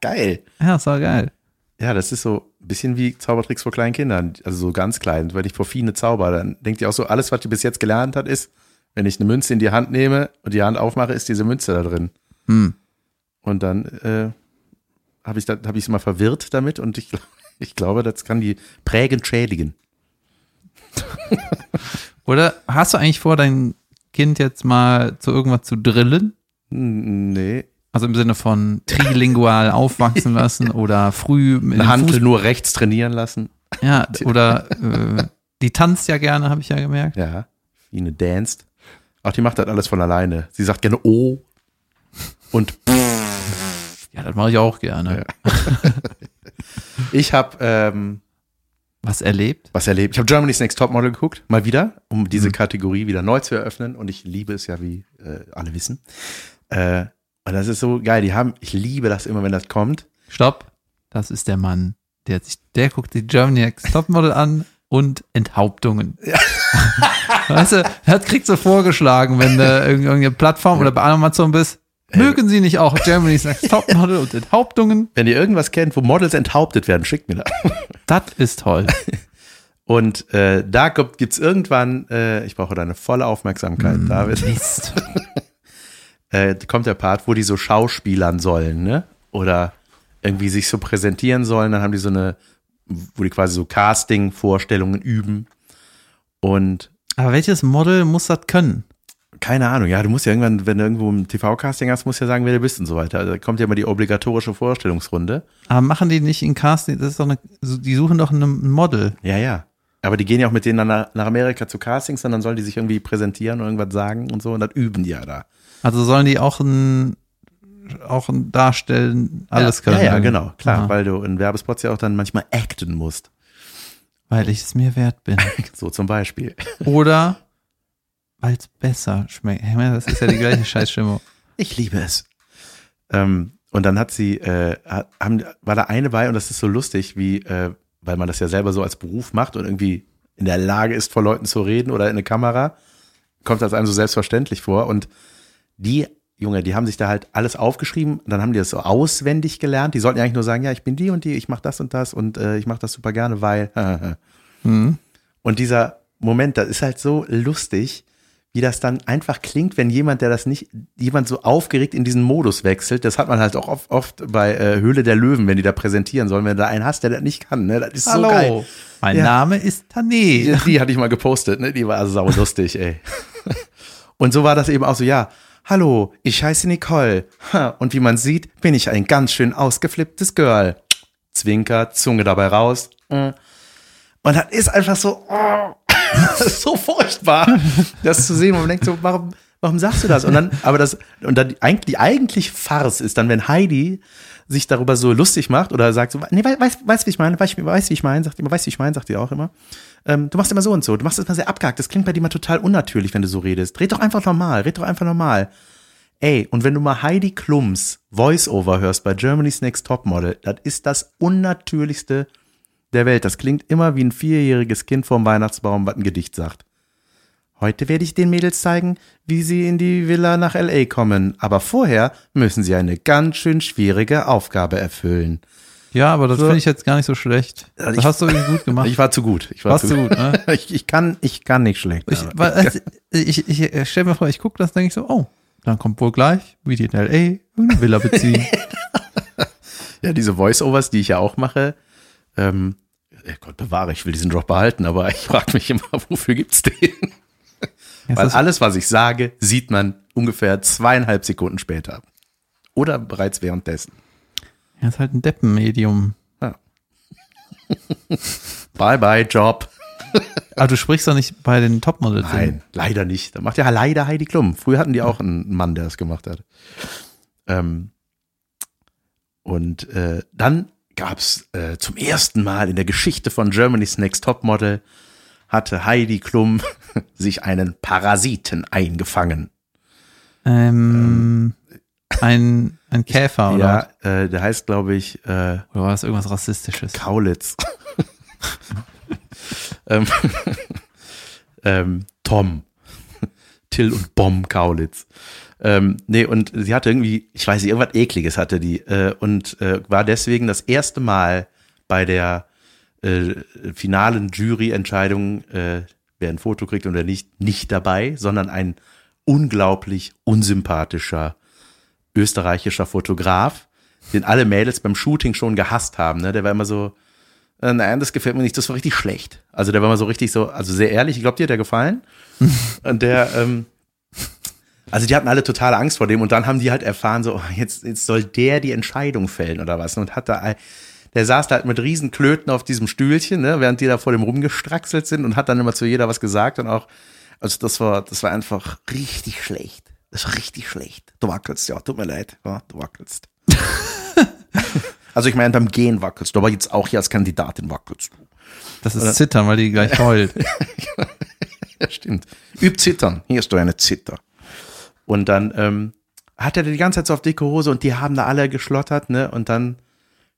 Geil. Ja, das war geil. Ja, das ist so ein bisschen wie Zaubertricks vor kleinen Kindern. Also so ganz klein. Wenn ich vor Fine zauber, dann denkt ihr auch so, alles, was ihr bis jetzt gelernt hat, ist, wenn ich eine Münze in die Hand nehme und die Hand aufmache, ist diese Münze da drin. Hm. Und dann äh, habe ich da, hab es mal verwirrt damit und ich, ich glaube, das kann die prägend schädigen. Oder hast du eigentlich vor, dein Kind jetzt mal zu irgendwas zu drillen? Nee. Also im Sinne von trilingual aufwachsen lassen oder früh mit Eine Fuß, nur rechts trainieren lassen. ja, oder äh, die tanzt ja gerne, habe ich ja gemerkt. Ja. Fine danced. Auch die macht das alles von alleine. Sie sagt gerne Oh. Und Ja, das mache ich auch gerne. ich habe ähm, Was erlebt? was erlebt. Ich habe Germany's Next Topmodel geguckt, mal wieder, um Mhm. diese Kategorie wieder neu zu eröffnen. Und ich liebe es ja, wie äh, alle wissen. Äh, und das ist so geil. Die haben, ich liebe das immer, wenn das kommt. Stopp. Das ist der Mann, der sich, der guckt die Germany Next Topmodel an und Enthauptungen. weißt du, er kriegt so vorgeschlagen, wenn du irgend- irgendeine Plattform oder bei Amazon bist, mögen Sie nicht auch Germany's Next Topmodel und Enthauptungen? Wenn ihr irgendwas kennt, wo Models enthauptet werden, schickt mir das. Das ist toll. Und äh, da gibt, gibt's irgendwann, äh, ich brauche deine volle Aufmerksamkeit, Mm. David. Mist. äh, kommt der Part, wo die so schauspielern sollen, ne? Oder irgendwie sich so präsentieren sollen. Dann haben die so eine, wo die quasi so Casting-Vorstellungen üben. Und Aber welches Model muss das können? Keine Ahnung, ja, du musst ja irgendwann, wenn du irgendwo ein TV-Casting hast, musst du ja sagen, wer du bist und so weiter. Also da kommt ja immer die obligatorische Vorstellungsrunde. Aber machen die nicht in Casting, das ist doch eine, die suchen doch ein Model. Ja, ja. Aber die gehen ja auch mit denen dann nach, nach Amerika zu Castings und dann sollen die sich irgendwie präsentieren und irgendwas sagen und so und das üben die ja da. Also sollen die auch ein, auch ein Darstellen, alles können. Ja, ja, genau, klar, Aha. weil du in Werbespots ja auch dann manchmal acten musst. Weil ich es mir wert bin. So zum Beispiel. Oder es besser schmeckt. Das ist ja die gleiche Scheißstimmung. Ich liebe es. Ähm, und dann hat sie, äh, haben, war da eine bei und das ist so lustig, wie, äh, weil man das ja selber so als Beruf macht und irgendwie in der Lage ist, vor Leuten zu reden oder in eine Kamera, kommt das einem so selbstverständlich vor. Und die, Junge, die haben sich da halt alles aufgeschrieben, dann haben die das so auswendig gelernt. Die sollten ja eigentlich nur sagen, ja, ich bin die und die, ich mache das und das und äh, ich mache das super gerne, weil. Mhm. Und dieser Moment, das ist halt so lustig, wie das dann einfach klingt, wenn jemand, der das nicht, jemand so aufgeregt in diesen Modus wechselt. Das hat man halt auch oft, oft bei äh, Höhle der Löwen, wenn die da präsentieren sollen, wenn du da einen hast, der das nicht kann. Ne? Das ist so geil. mein Ja. Name ist Tané. Die, die hatte ich mal gepostet, ne? Die war sau lustig, ey. Und so war das eben auch so, ja. Hallo, ich heiße Nicole. Und wie man sieht, bin ich ein ganz schön ausgeflipptes Girl. Zwinker, Zunge dabei raus. Mm. Und das ist einfach so, oh, das ist so furchtbar, das zu sehen. Und man denkt so, warum, warum sagst du das? Und dann, aber das, und dann die, eig- die eigentlich Farce ist dann, wenn Heidi sich darüber so lustig macht oder sagt so, nee, weißt, weiß, weiß, wie ich meine, weiß, weiß, wie ich meine, sagt immer, weißt, wie ich meine, sagt die auch immer. Ähm, du machst immer so und so, du machst das immer sehr abgehakt. Das klingt bei dir mal total unnatürlich, wenn du so redest. Red doch einfach normal, red doch einfach normal. Ey, und wenn du mal Heidi Klums Voice-Over hörst bei Germany's Next Topmodel, das ist das unnatürlichste der Welt. Das klingt immer wie ein vierjähriges Kind vorm Weihnachtsbaum, was ein Gedicht sagt. Heute werde ich den Mädels zeigen, wie sie in die Villa nach LA kommen. Aber vorher müssen sie eine ganz schön schwierige Aufgabe erfüllen. Ja, aber das So. finde ich jetzt gar nicht so schlecht. Also Das ich- hast du irgendwie gut gemacht. Ich war zu gut. Ich war Warst zu du gut, ne? Ich, ich kann, ich kann nicht schlecht. Ich, also, ich, ich, ich stell mir vor, ich gucke das, denke ich so, oh, dann kommt wohl gleich, wie die in L.A. irgendeine Villa beziehen. Ja, diese Voice-Overs, die ich ja auch mache, ähm, äh, Gott bewahre, ich will diesen Job behalten, aber ich frage mich immer, wofür gibt's den? Jetzt Weil alles, was ich sage, sieht man ungefähr zweieinhalb Sekunden später. Oder bereits währenddessen. Ja, ist halt ein Deppenmedium. Bye bye, Job. Aber du sprichst doch nicht bei den Topmodels. Nein, leider nicht. Da macht ja leider Heidi Klum. Früher hatten die auch einen Mann, der das gemacht hat. Ähm, und äh, dann gab's äh, zum ersten Mal in der Geschichte von Germany's Next Topmodel hatte Heidi Klum sich einen Parasiten eingefangen. Ähm, ein, ein Käfer, oder? Ja, äh, der heißt, glaube ich, äh, Oder war das irgendwas Rassistisches? Kaulitz. ähm, ähm, Tom. Till und Bom Kaulitz. Ähm, nee, und sie hatte irgendwie, ich weiß nicht, irgendwas Ekliges hatte die. Äh, und äh, war deswegen das erste Mal bei der äh, finalen Juryentscheidung, äh, wer ein Foto kriegt oder nicht, nicht dabei, sondern ein unglaublich unsympathischer österreichischer Fotograf, den alle Mädels beim Shooting schon gehasst haben. Ne? Der war immer so, äh, nein, das gefällt mir nicht, das war richtig schlecht. Also der war immer so richtig so, also sehr ehrlich, ich glaube, dir hat der gefallen. und der, ähm, also die hatten alle totale Angst vor dem und dann haben die halt erfahren, so, oh, jetzt, jetzt soll der die Entscheidung fällen oder was. Und hat da, der saß da halt mit riesen Klöten auf diesem Stühlchen, ne, während die da vor dem rumgestraxelt sind und hat dann immer zu jeder was gesagt und auch, also das war, das war einfach richtig schlecht. Das war richtig schlecht. Du wackelst, ja, tut mir leid, ja, du wackelst. also ich meine, beim Gehen wackelst du, aber jetzt auch hier als Kandidatin wackelst du. Das ist Zittern, weil die gleich heult. Ja, stimmt. Üb Zittern. Hier ist du eine Zitter. Und dann ähm, hat er die ganze Zeit so auf dicke Hose und die haben da alle geschlottert, ne? Und dann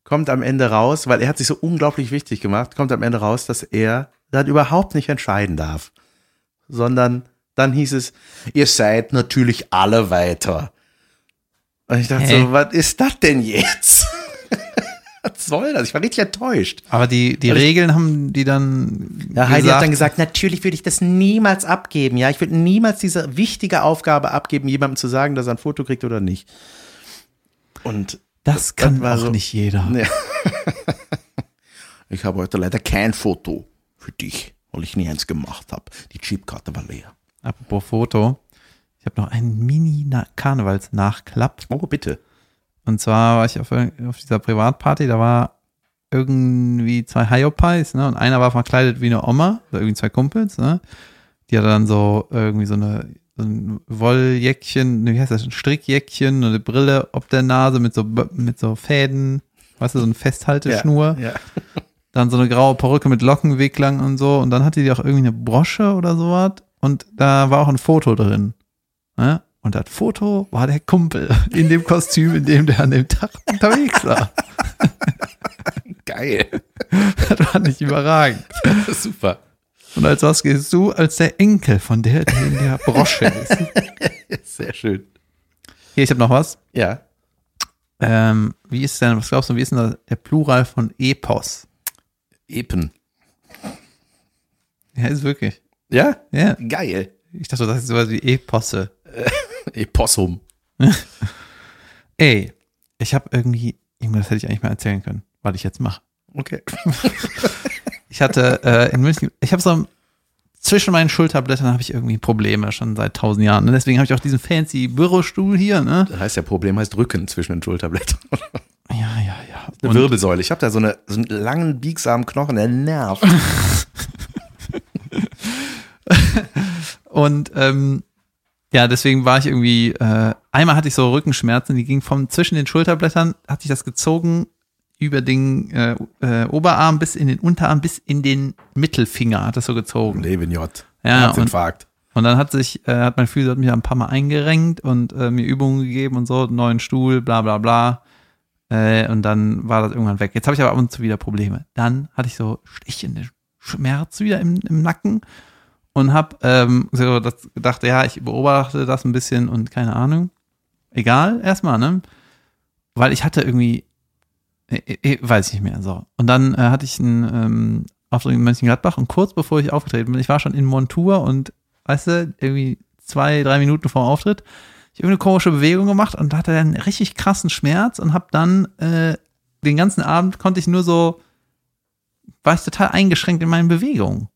kommt am Ende raus, weil er hat sich so unglaublich wichtig gemacht, kommt am Ende raus, dass er dann überhaupt nicht entscheiden darf. Sondern dann hieß es, ihr seid natürlich alle weiter. Und ich dachte Hä? so, was ist das denn jetzt? Was soll das? Ich war richtig enttäuscht. Aber die, die ich- Regeln haben die dann. Ja, Heidi hat dann gesagt, natürlich würde ich das niemals abgeben. Ja, ich würde niemals diese wichtige Aufgabe abgeben, jemandem zu sagen, dass er ein Foto kriegt oder nicht. Und das kann war auch so- nicht jeder. Ja. ich habe heute leider kein Foto für dich, weil ich nie eins gemacht habe. Die Chipkarte war leer. Apropos Foto. Ich habe noch einen Mini-Karnevals-Nachklapp. Oh, bitte. Und zwar war ich auf, auf dieser Privatparty, da war irgendwie zwei Hyopies, ne? Und einer war verkleidet wie eine Oma, oder irgendwie zwei Kumpels, ne? Die hatte dann so irgendwie so eine so ein Wolljäckchen, ne, wie heißt das, ein Strickjäckchen, eine Brille ob der Nase mit so mit so Fäden, weißt du, so eine Festhalteschnur. Ja. Dann so eine graue Perücke mit Lockenwicklern und so. Und dann hatte die auch irgendwie eine Brosche oder sowas. Und da war auch ein Foto drin. Ne? Und das Foto war der Kumpel in dem Kostüm, in dem der an dem Tag unterwegs war. Geil. Das war nicht überragend. Super. Und als was gehst du? Als der Enkel von der, der in der Brosche ist. Sehr schön. Hier, ich habe noch was. Ja. Ähm, wie ist denn, was glaubst du, wie ist denn der Plural von Epos? Epen. Ja, ist wirklich. Ja? Ja. Geil. Ich dachte, das ist sowas wie Eposse. Epossum. Ey, ich habe irgendwie, irgendwas hätte ich eigentlich mal erzählen können, was ich jetzt mache. Okay. Ich hatte äh, in München, ich habe so zwischen meinen Schulterblättern habe ich irgendwie Probleme schon seit tausend Jahren. Und deswegen habe ich auch diesen fancy Bürostuhl hier, ne? Das heißt ja, Problem heißt Rücken zwischen den Schulterblättern. Ja, ja, ja. Eine Und- Wirbelsäule. Ich habe da so, eine, so einen langen, biegsamen Knochen, der nervt. Und ähm, ja, deswegen war ich irgendwie, äh, einmal hatte ich so Rückenschmerzen, die gingen vom zwischen den Schulterblättern, hatte ich das gezogen über den äh, äh, Oberarm bis in den Unterarm, bis in den Mittelfinger, hat das so gezogen. Leben J. Ja, und, und dann hat sich, äh, hat mein Physio hat mich ein paar Mal eingerenkt und äh, mir Übungen gegeben und so, einen neuen Stuhl, bla bla bla. Äh, und dann war das irgendwann weg. Jetzt habe ich aber ab und zu wieder Probleme. Dann hatte ich so stechende Schmerz wieder im, im Nacken. Und hab ähm, so gedacht, ja, ich beobachte das ein bisschen und keine Ahnung. Egal, erstmal, ne? Weil ich hatte irgendwie, äh, äh, weiß ich nicht mehr, so. Und dann äh, hatte ich einen ähm, Auftritt in Mönchengladbach und kurz bevor ich aufgetreten bin, ich war schon in Montur und, weißt du, irgendwie zwei, drei Minuten vor Auftritt, ich irgendeine komische Bewegung gemacht und hatte einen richtig krassen Schmerz und hab dann äh, den ganzen Abend konnte ich nur so, war ich total eingeschränkt in meinen Bewegungen.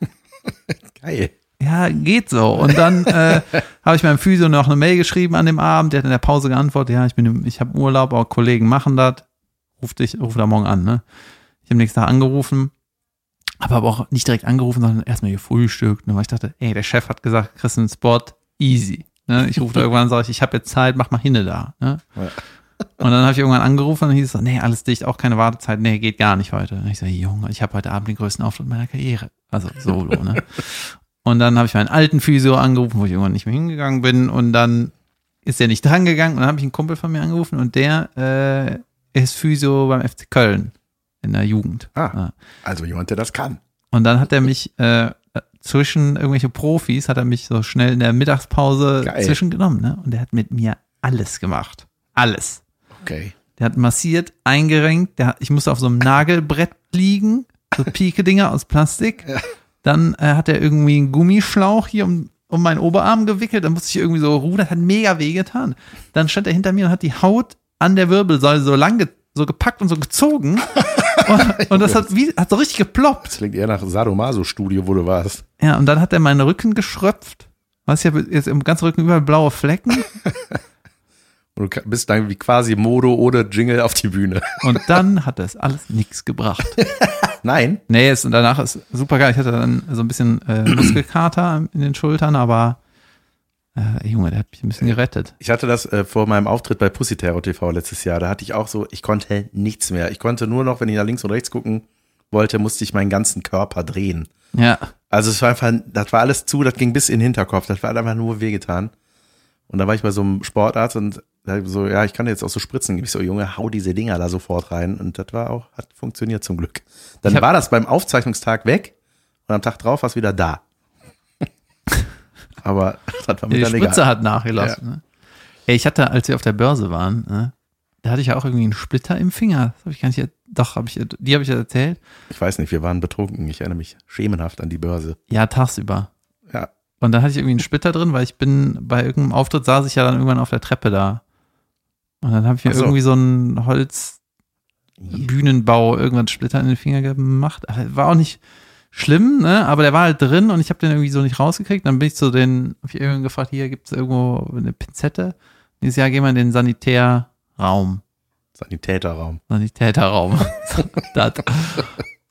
Geil. Ja, geht so. Und dann äh, habe ich meinem Physio noch eine Mail geschrieben an dem Abend. Der hat in der Pause geantwortet, ja, ich bin, im- ich habe Urlaub, aber Kollegen machen das. Ruf dich, ruf da morgen an, ne? Ich habe nächsten Tag angerufen, habe aber auch nicht direkt angerufen, sondern erstmal gefrühstückt, ne? weil ich dachte, ey, der Chef hat gesagt, kriegst einen Spot, easy. Ne? Ich rufe da irgendwann und sage ich, ich habe jetzt Zeit, mach mal hinne da. Ne? Ja. Und dann habe ich irgendwann angerufen und hieß so, nee, alles dicht, auch keine Wartezeit, nee, geht gar nicht heute. Und ich so, Junge, ich habe heute Abend den größten Auftritt meiner Karriere. Also solo, ne? Und dann habe ich meinen alten Physio angerufen, wo ich irgendwann nicht mehr hingegangen bin. Und dann ist der nicht dran gegangen. Und dann habe ich einen Kumpel von mir angerufen und der äh, ist Physio beim FC Köln in der Jugend. Ah. Ja. Also jemand, der das kann. Und dann hat er mich äh, zwischen irgendwelche Profis, hat er mich so schnell in der Mittagspause Geil. zwischengenommen. Ne? Und der hat mit mir alles gemacht. Alles. Okay. Der hat massiert, eingerenkt. Der hat, ich musste auf so einem Nagelbrett liegen, so Pike-Dinger aus Plastik. Dann äh, hat er irgendwie einen Gummischlauch hier um, um meinen Oberarm gewickelt. Dann musste ich irgendwie so rudern. Hat mega weh getan. Dann stand er hinter mir und hat die Haut an der Wirbelsäule so lang ge so gepackt und so gezogen. und, und das hat, wie, hat so richtig geploppt. Das klingt eher nach Sadomaso-Studio, wo du warst. Ja, und dann hat er meinen Rücken geschröpft. Was habe jetzt im ganzen Rücken überall blaue Flecken. Und du bist dann wie quasi Modo ohne Jingle auf die Bühne. Und dann hat das alles nichts gebracht. Nein. Nee, es, und danach ist super geil. Ich hatte dann so ein bisschen äh, Muskelkater in den Schultern, aber äh, Junge, der hat mich ein bisschen gerettet. Ich hatte das äh, vor meinem Auftritt bei Pussy Terror TV letztes Jahr. Da hatte ich auch so, ich konnte nichts mehr. Ich konnte nur noch, wenn ich nach links und rechts gucken wollte, musste ich meinen ganzen Körper drehen. Ja, Also es war einfach, das war alles zu, das ging bis in den Hinterkopf. Das war einfach nur wehgetan. Und da war ich bei so einem Sportarzt und da hab ich so, ja, ich kann jetzt auch so spritzen. Ich so, Junge, hau diese Dinger da sofort rein. Und das war auch, hat funktioniert zum Glück. Dann war das beim Aufzeichnungstag weg und am Tag drauf war es wieder da. Aber das war mir die Spritze hat nachgelassen. Ne? Ey, ich hatte, als wir auf der Börse waren, ne, da hatte ich ja auch irgendwie einen Splitter im Finger. Das habe ich gar nicht, doch, hab ich, die habe ich ja erzählt. Ich weiß nicht, wir waren betrunken. Ich erinnere mich schemenhaft an die Börse. Ja, tagsüber. Und dann hatte ich irgendwie einen Splitter drin, weil ich bin bei irgendeinem Auftritt saß ich ja dann irgendwann auf der Treppe da. Und dann habe ich mir so. irgendwie so einen Holzbühnenbau irgendwann Splitter in den Finger gemacht. War auch nicht schlimm, ne? Aber der war halt drin und ich habe den irgendwie so nicht rausgekriegt. Dann bin ich zu den, hab ich irgendwann gefragt, hier gibt's irgendwo eine Pinzette? Dieses Jahr gehen wir in den Sanitärraum. Sanitäterraum. Sanitäterraum.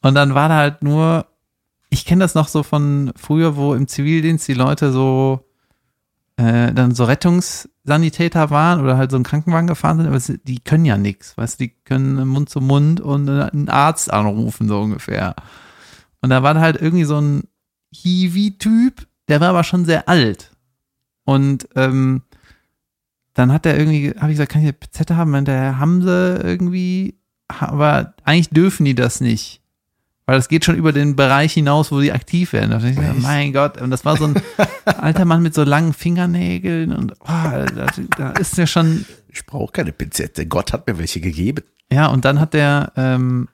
Und dann war da halt nur, ich kenne das noch so von früher, wo im Zivildienst die Leute so äh, dann so Rettungssanitäter waren oder halt so einen Krankenwagen gefahren sind, aber sie- die können ja nichts, weißt die können Mund zu Mund und äh, einen Arzt anrufen, so ungefähr. Und da war halt irgendwie so ein Hiwi-Typ, der war aber schon sehr alt. Und ähm, dann hat er irgendwie, habe ich gesagt, kann ich eine Pinzette haben? Und der haben sie irgendwie, aber eigentlich dürfen die das nicht. Weil das geht schon über den Bereich hinaus, wo die aktiv werden. Da ich, mein Gott, und das war so ein alter Mann mit so langen Fingernägeln und oh, da, da ist ja schon, Ich brauche keine Pinzette. Gott hat mir welche gegeben. ja, und dann hat der ähm,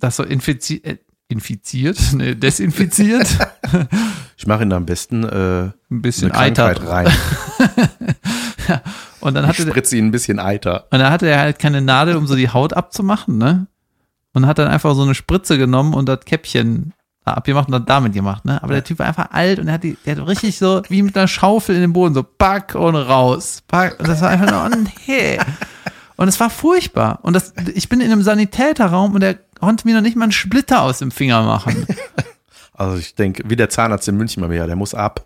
das so infiziert, äh, infiziert, ne, desinfiziert, Ich mache ihn am besten äh, ein bisschen eine Krankheit Eiter. rein. Und dann Ich hatte der, spritze ihn ein bisschen Eiter. Und da hatte er halt keine Nadel, um so die Haut abzumachen, ne? Und hat dann einfach so eine Spritze genommen und das Käppchen abgemacht und dann damit gemacht, ne? Aber der Typ war einfach alt und er hat, die, der hat richtig so wie mit einer Schaufel in den Boden, so pack und raus. Pack. Und das war einfach nur, oh nee. Und es war furchtbar. Und das, ich bin in einem Sanitäterraum und der konnte mir noch nicht mal einen Splitter aus dem Finger machen. Also ich denke, wie der Zahnarzt in München mal wieder, der muss ab.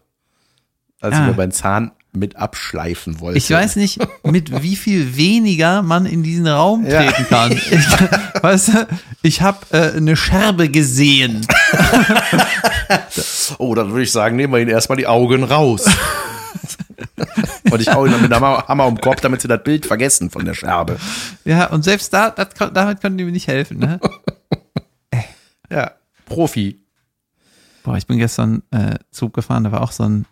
Als Ah. ich mir meinen Zahn mit abschleifen wollte. Ich weiß nicht, mit wie viel weniger man in diesen Raum Ja. treten kann. Ich, weißt du, ich habe äh, eine Scherbe gesehen. Oh, dann würde ich sagen, nehmen wir ihn erstmal die Augen raus. Und ich hau ihn dann mit einem Hammer um den Kopf, damit sie das Bild vergessen von der Scherbe. Ja, und selbst da, das, damit konnten die mir nicht helfen. Ne? Ja, Profi. Boah, ich bin gestern äh, Zug gefahren, da war auch so ein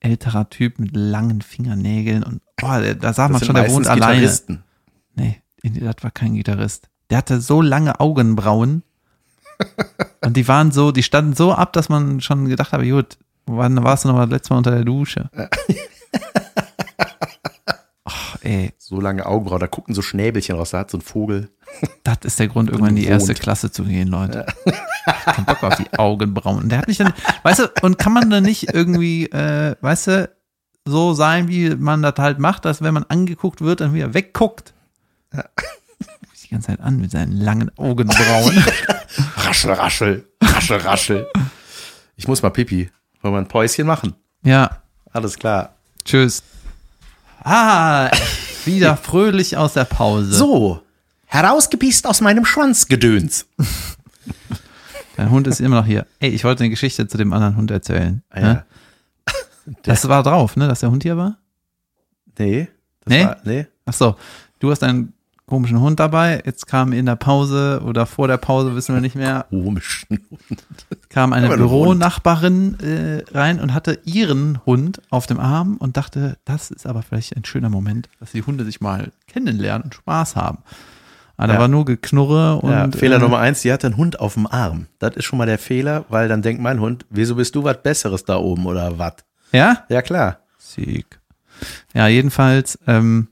älterer Typ mit langen Fingernägeln und boah, da sah Das man schon, der wohnt alleine. Nee, das war kein Gitarrist. Der hatte so lange Augenbrauen. und die waren so, die standen so ab, dass man schon gedacht hat, gut, wann warst du noch mal das letzte Mal unter der Dusche? Ey, So lange Augenbrauen, da gucken so Schnäbelchen raus, da hat so ein Vogel. das ist der Grund, irgendwann in die erste Klasse zu gehen, Leute. Kein Bock auf die Augenbrauen. Der hat mich dann, weißt du, und kann man dann nicht irgendwie, äh, weißt du, so sein, wie man das halt macht, dass wenn man angeguckt wird, dann wieder wegguckt. Die ganze Zeit an mit seinen langen Augenbrauen. Raschel, raschel, raschel, raschel. Ich muss mal Pipi. Wollen wir ein Päuschen machen? ja, Alles klar. tschüss. Ah, wieder fröhlich aus der Pause. So, herausgepisst aus meinem Schwanzgedöns. Dein Hund ist immer noch hier. Ey, ich wollte eine Geschichte zu dem anderen Hund erzählen. Ah, ne? ja. Das war drauf, ne, dass der Hund hier war? Nee. Das Nee? War, nee. Ach so, du hast einen komischen Hund dabei. Jetzt kam in der Pause oder vor der Pause, wissen wir nicht mehr, Komischen. kam eine Hund. Büronachbarin äh, rein und hatte ihren Hund auf dem Arm und dachte, das ist aber vielleicht ein schöner Moment, dass die Hunde sich mal kennenlernen und Spaß haben. Aber da Ja. war nur Geknurre und Ja, Fehler äh, Nummer eins, die hat einen Hund auf dem Arm. Das ist schon mal der Fehler, weil dann denkt mein Hund, wieso bist du was Besseres da oben oder was? Ja? Ja, klar. Sieg. Ja, jedenfalls, ähm,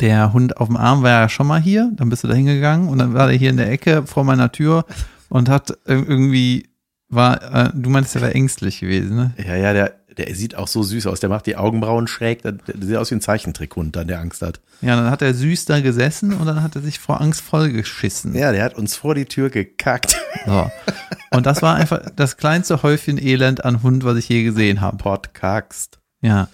der Hund auf dem Arm war ja schon mal hier, dann bist du da hingegangen und dann war der hier in der Ecke vor meiner Tür und hat ir- irgendwie, war, äh, du meinst, der war ängstlich gewesen, ne? Ja, ja, der, der sieht auch so süß aus. Der macht die Augenbrauen schräg. Der, der sieht aus wie ein Zeichentrickhund, dann der Angst hat. Ja, dann hat er süß da gesessen und dann hat er sich vor Angst vollgeschissen. Ja, der hat uns vor die Tür gekackt. So. Und das war einfach das kleinste Häufchen Elend an Hund, was ich je gesehen habe. Podcaxt. Ja.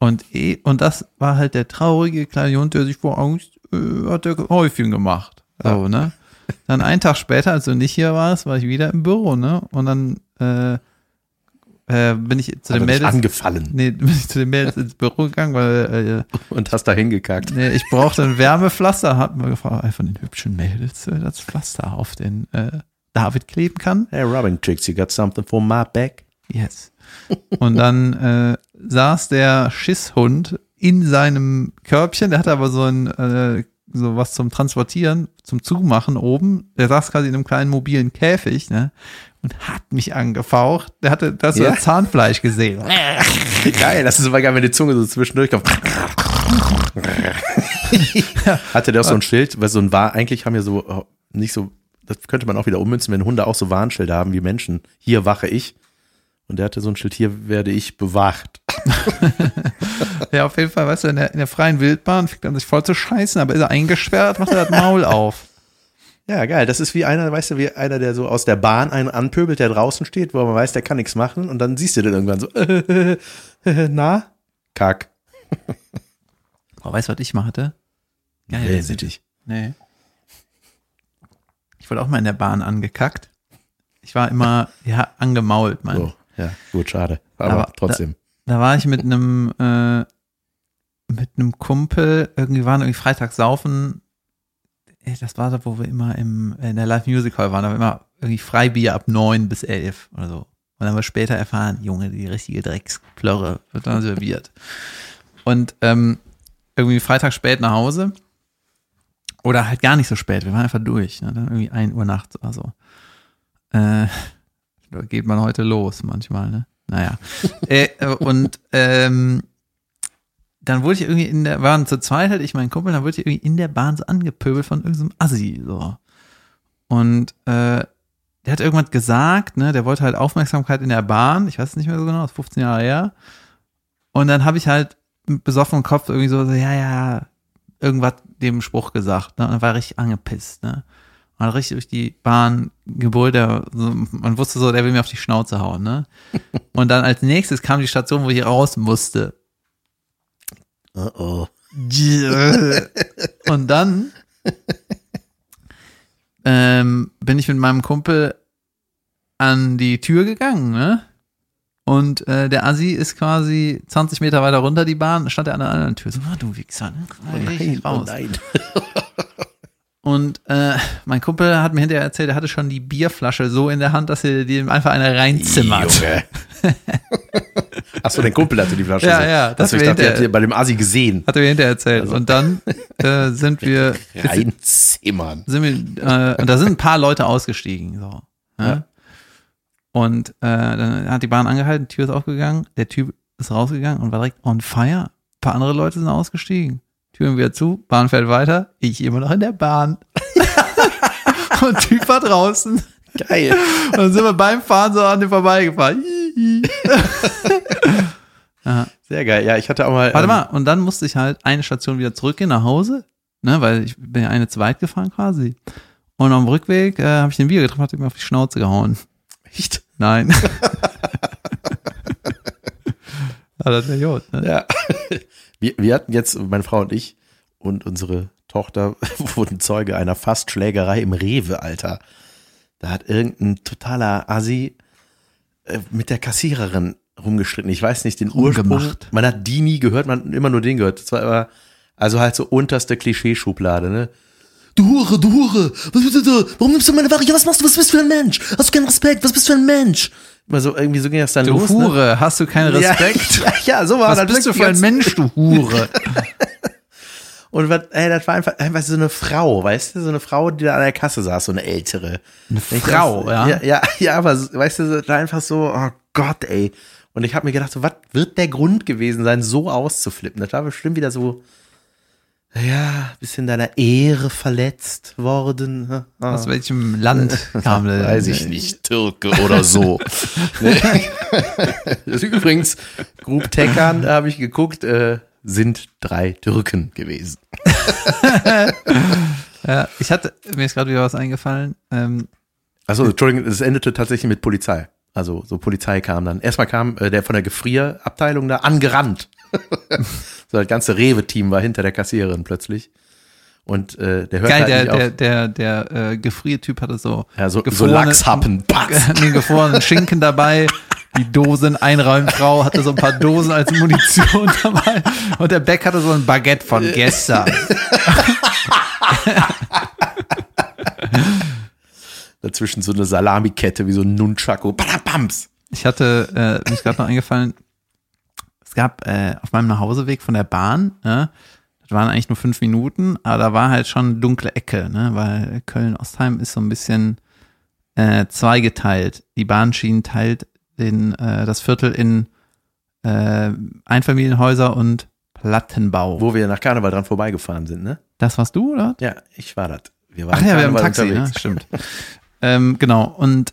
Und, eh, und das war halt der traurige kleine Hund, der sich vor Angst, äh, hat der Häufchen gemacht. So, ne? Dann einen Tag später, als du nicht hier warst, war ich wieder im Büro, ne? Und dann äh, äh, bin ich zu den Mädels. angefallen Nee, bin ich zu den Mädels ins Büro gegangen, weil äh, und hast da hingekackt. nee, ich brauchte ein Wärmepflaster, hat mir gefragt, wer von den hübschen Mädels äh, das Pflaster auf den äh, David kleben kann. Hey, Rubbing Chicks, you got something for my back? Yes. Und dann äh, saß der Schisshund in seinem Körbchen, der hatte aber so ein äh, so was zum Transportieren, zum Zumachen oben. Der saß quasi in einem kleinen mobilen Käfig, ne? Und hat mich angefaucht. Der hatte das Ja? Zahnfleisch gesehen. Geil, das ist aber geil, wenn die Zunge so zwischendurch kommt. Hatte der auch so ein Schild, weil so ein war, eigentlich haben ja so oh, nicht so, das könnte man auch wieder ummünzen, wenn Hunde auch so Warnschilder haben wie Menschen. Hier wache ich. Und der hatte so ein Schild, hier werde ich bewacht. Ja, auf jeden Fall, weißt du, in der, in der freien Wildbahn fängt er sich voll zu scheißen, aber ist er eingesperrt, macht er das Maul auf. Ja, geil. Das ist wie einer, weißt du, wie einer, der so aus der Bahn einen anpöbelt, der draußen steht, wo man weiß, der kann nichts machen. Und dann siehst du den irgendwann so, na? Kack. Oh, weißt du, was ich mal hatte? Geil. Wellsittig. Nee. Ich wurde auch mal in der Bahn angekackt. Ich war immer, ja, angemault, mein. So, ja, gut, schade. Aber, Aber trotzdem. Da war ich mit einem, äh, mit einem Kumpel, irgendwie waren irgendwie Freitag saufen. Ey, das war da, wo wir immer im, in der Live Music Hall waren, da war immer irgendwie Freibier ab neun bis elf oder so. Und dann haben wir später erfahren, Junge, die richtige Drecksplörre wird dann serviert. Und ähm, irgendwie Freitag spät nach Hause. Oder halt gar nicht so spät, wir waren einfach durch. Ne? Dann irgendwie ein Uhr nachts oder so. Äh, da geht man heute los manchmal, ne? Naja. äh, äh, und ähm, dann wurde ich irgendwie in der, waren zu zweit halt ich mein Kumpel, dann wurde ich irgendwie in der Bahn so angepöbelt von irgendeinem Assi, so. Und äh, der hat irgendwas gesagt, ne, der wollte halt Aufmerksamkeit in der Bahn, ich weiß es nicht mehr so genau, ist 15 Jahre her. Und dann habe ich halt mit besoffenem Kopf irgendwie so, so ja, ja, irgendwas dem Spruch gesagt, ne, und dann war richtig angepisst, ne. Hat richtig durch die Bahn gebrüllt, der, so, man wusste so, der will mir auf die Schnauze hauen, ne. Und dann als nächstes kam die Station, wo ich raus musste. Oh oh. Und dann ähm, bin ich mit meinem Kumpel an die Tür gegangen, ne? Und äh, der Assi ist quasi 20 Meter weiter runter die Bahn, stand er an der anderen Tür. So, ah, du Wichser, ne? Oh nein, oh raus. nein. Und äh, mein Kumpel hat mir hinterher erzählt, er hatte schon die Bierflasche so in der Hand, dass er ihm einfach eine reinzimmert. Junge. Achso, dein Kumpel hatte die Flasche. Ja, so. ja, das ich dachte, die bei dem Asi gesehen. Hat er mir hinterher erzählt. Und dann äh, sind wir, Reinzimmern. sind wir, äh, und da sind ein paar Leute ausgestiegen. So, ja? Ja. Und äh, dann hat die Bahn angehalten, Tür ist aufgegangen, der Typ ist rausgegangen und war direkt on fire. Ein paar andere Leute sind ausgestiegen. Türen wieder zu, Bahn fährt weiter, ich immer noch in der Bahn. und Typ war draußen. Geil. Und dann sind wir beim Fahren so an dem vorbeigefahren. Sehr geil. Ja, ich hatte auch mal. Warte ähm, mal, und dann musste ich halt eine Station wieder zurückgehen nach Hause, ne, weil ich bin ja eine zu weit gefahren quasi. Und am Rückweg äh, habe ich den Bier getroffen, hat mir auf die Schnauze gehauen. Echt? Nein. ja, das wäre gut, ne? Ja. Wir, wir hatten jetzt, meine Frau und ich und unsere Tochter wurden Zeuge einer Fastschlägerei im Rewe, Alter. Da hat irgendein totaler Assi äh, mit der Kassiererin rumgestritten. Ich weiß nicht den Ursprung. Rumgemacht. Man hat die nie gehört, man hat immer nur den gehört. Das war immer, also halt so unterste Klischeeschublade, ne? Du Hure, du Hure? Warum nimmst du meine Ware? Ja, was machst du? Was bist du für ein Mensch? Hast du keinen Respekt? Was bist du für ein Mensch? Immer so, irgendwie so ging das dann Du los. Ne? Hure, hast du keinen Respekt? Ja, ja, ja, so war Was das. bist du für ein Mensch, du Hure? Und was, ey, das war einfach, einfach so eine Frau, weißt du, so eine Frau, die da an der Kasse saß, so eine ältere. Eine Frau, das, ja? ja? Ja, ja, aber weißt du, da einfach so, oh Gott, ey. Und ich habe mir gedacht, so, was wird der Grund gewesen sein, so auszuflippen? Das war bestimmt wieder so, ja, bisschen deiner Ehre verletzt worden. Ah. Aus welchem Land kam der? Weiß ich nicht, Türke oder so. Nee. das ist übrigens, Group Teckern, da habe ich geguckt, äh, sind drei Türken gewesen. Ja, ich hatte, mir ist gerade wieder was eingefallen. Ähm, Achso, Entschuldigung, es endete tatsächlich mit Polizei. Also so Polizei kam dann. Erstmal kam äh, der von der Gefrierabteilung da angerannt. So das ganze Rewe-Team war hinter der Kassiererin plötzlich. Und äh, der hört geil, halt der, nicht auf. der, der, der äh, Gefriertyp hatte so, ja, so, so Lachshappen. Einen gefrorenen Schinken dabei. Die Dosen Einräumfrau hatte so ein paar Dosen als Munition dabei. Und der Beck hatte so ein Baguette von gestern. Dazwischen so eine Salamikette wie so ein Nunchaku. Badabams. Ich hatte, äh, mir ist gerade noch eingefallen, es gab äh, auf meinem Nachhauseweg von der Bahn, ne, das waren eigentlich nur fünf Minuten, aber da war halt schon eine dunkle Ecke, ne, weil Köln-Ostheim ist so ein bisschen äh, zweigeteilt. Die Bahnschienen teilt den, äh, das Viertel in äh, Einfamilienhäuser und Plattenbau. Wo wir nach Karneval dran vorbeigefahren sind, ne? Das warst du, oder? Ja, ich war das. Wir waren Ach ja, wir haben Taxi, ne? Stimmt. ähm, genau. Und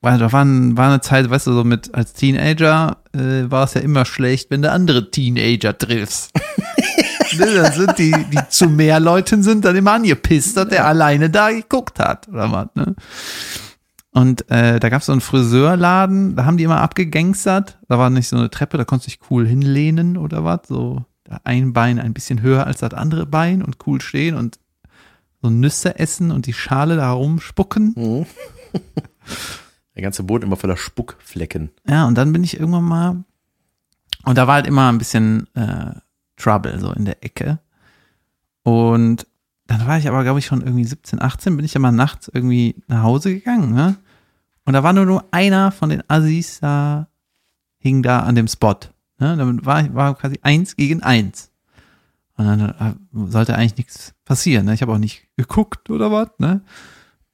weil da war, war eine Zeit, weißt du, so mit als Teenager äh, war es ja immer schlecht, wenn du andere Teenager triffst. ne, dann sind die, die zu mehr Leuten sind, dann immer angepisst, dass der alleine da geguckt hat, oder was, ne? Und äh, da gab es so einen Friseurladen, da haben die immer abgegangstert. Da war nicht so eine Treppe, da konntest du dich cool hinlehnen oder was. So da ein Bein ein bisschen höher als das andere Bein und cool stehen und so Nüsse essen und die Schale da rumspucken. Mhm. Der ganze Boden immer voller Spuckflecken. Ja, und dann bin ich irgendwann mal. Und da war halt immer ein bisschen äh, Trouble so in der Ecke. Und dann war ich aber, glaube ich, schon irgendwie 17, 18, bin ich ja mal nachts irgendwie nach Hause gegangen, ne? Und da war nur, nur einer von den Assis da, hing da an dem Spot. Ne? Damit war, ich- war quasi eins gegen eins. Und dann äh, sollte eigentlich nichts passieren. Ne? Ich habe auch nicht geguckt oder was, ne?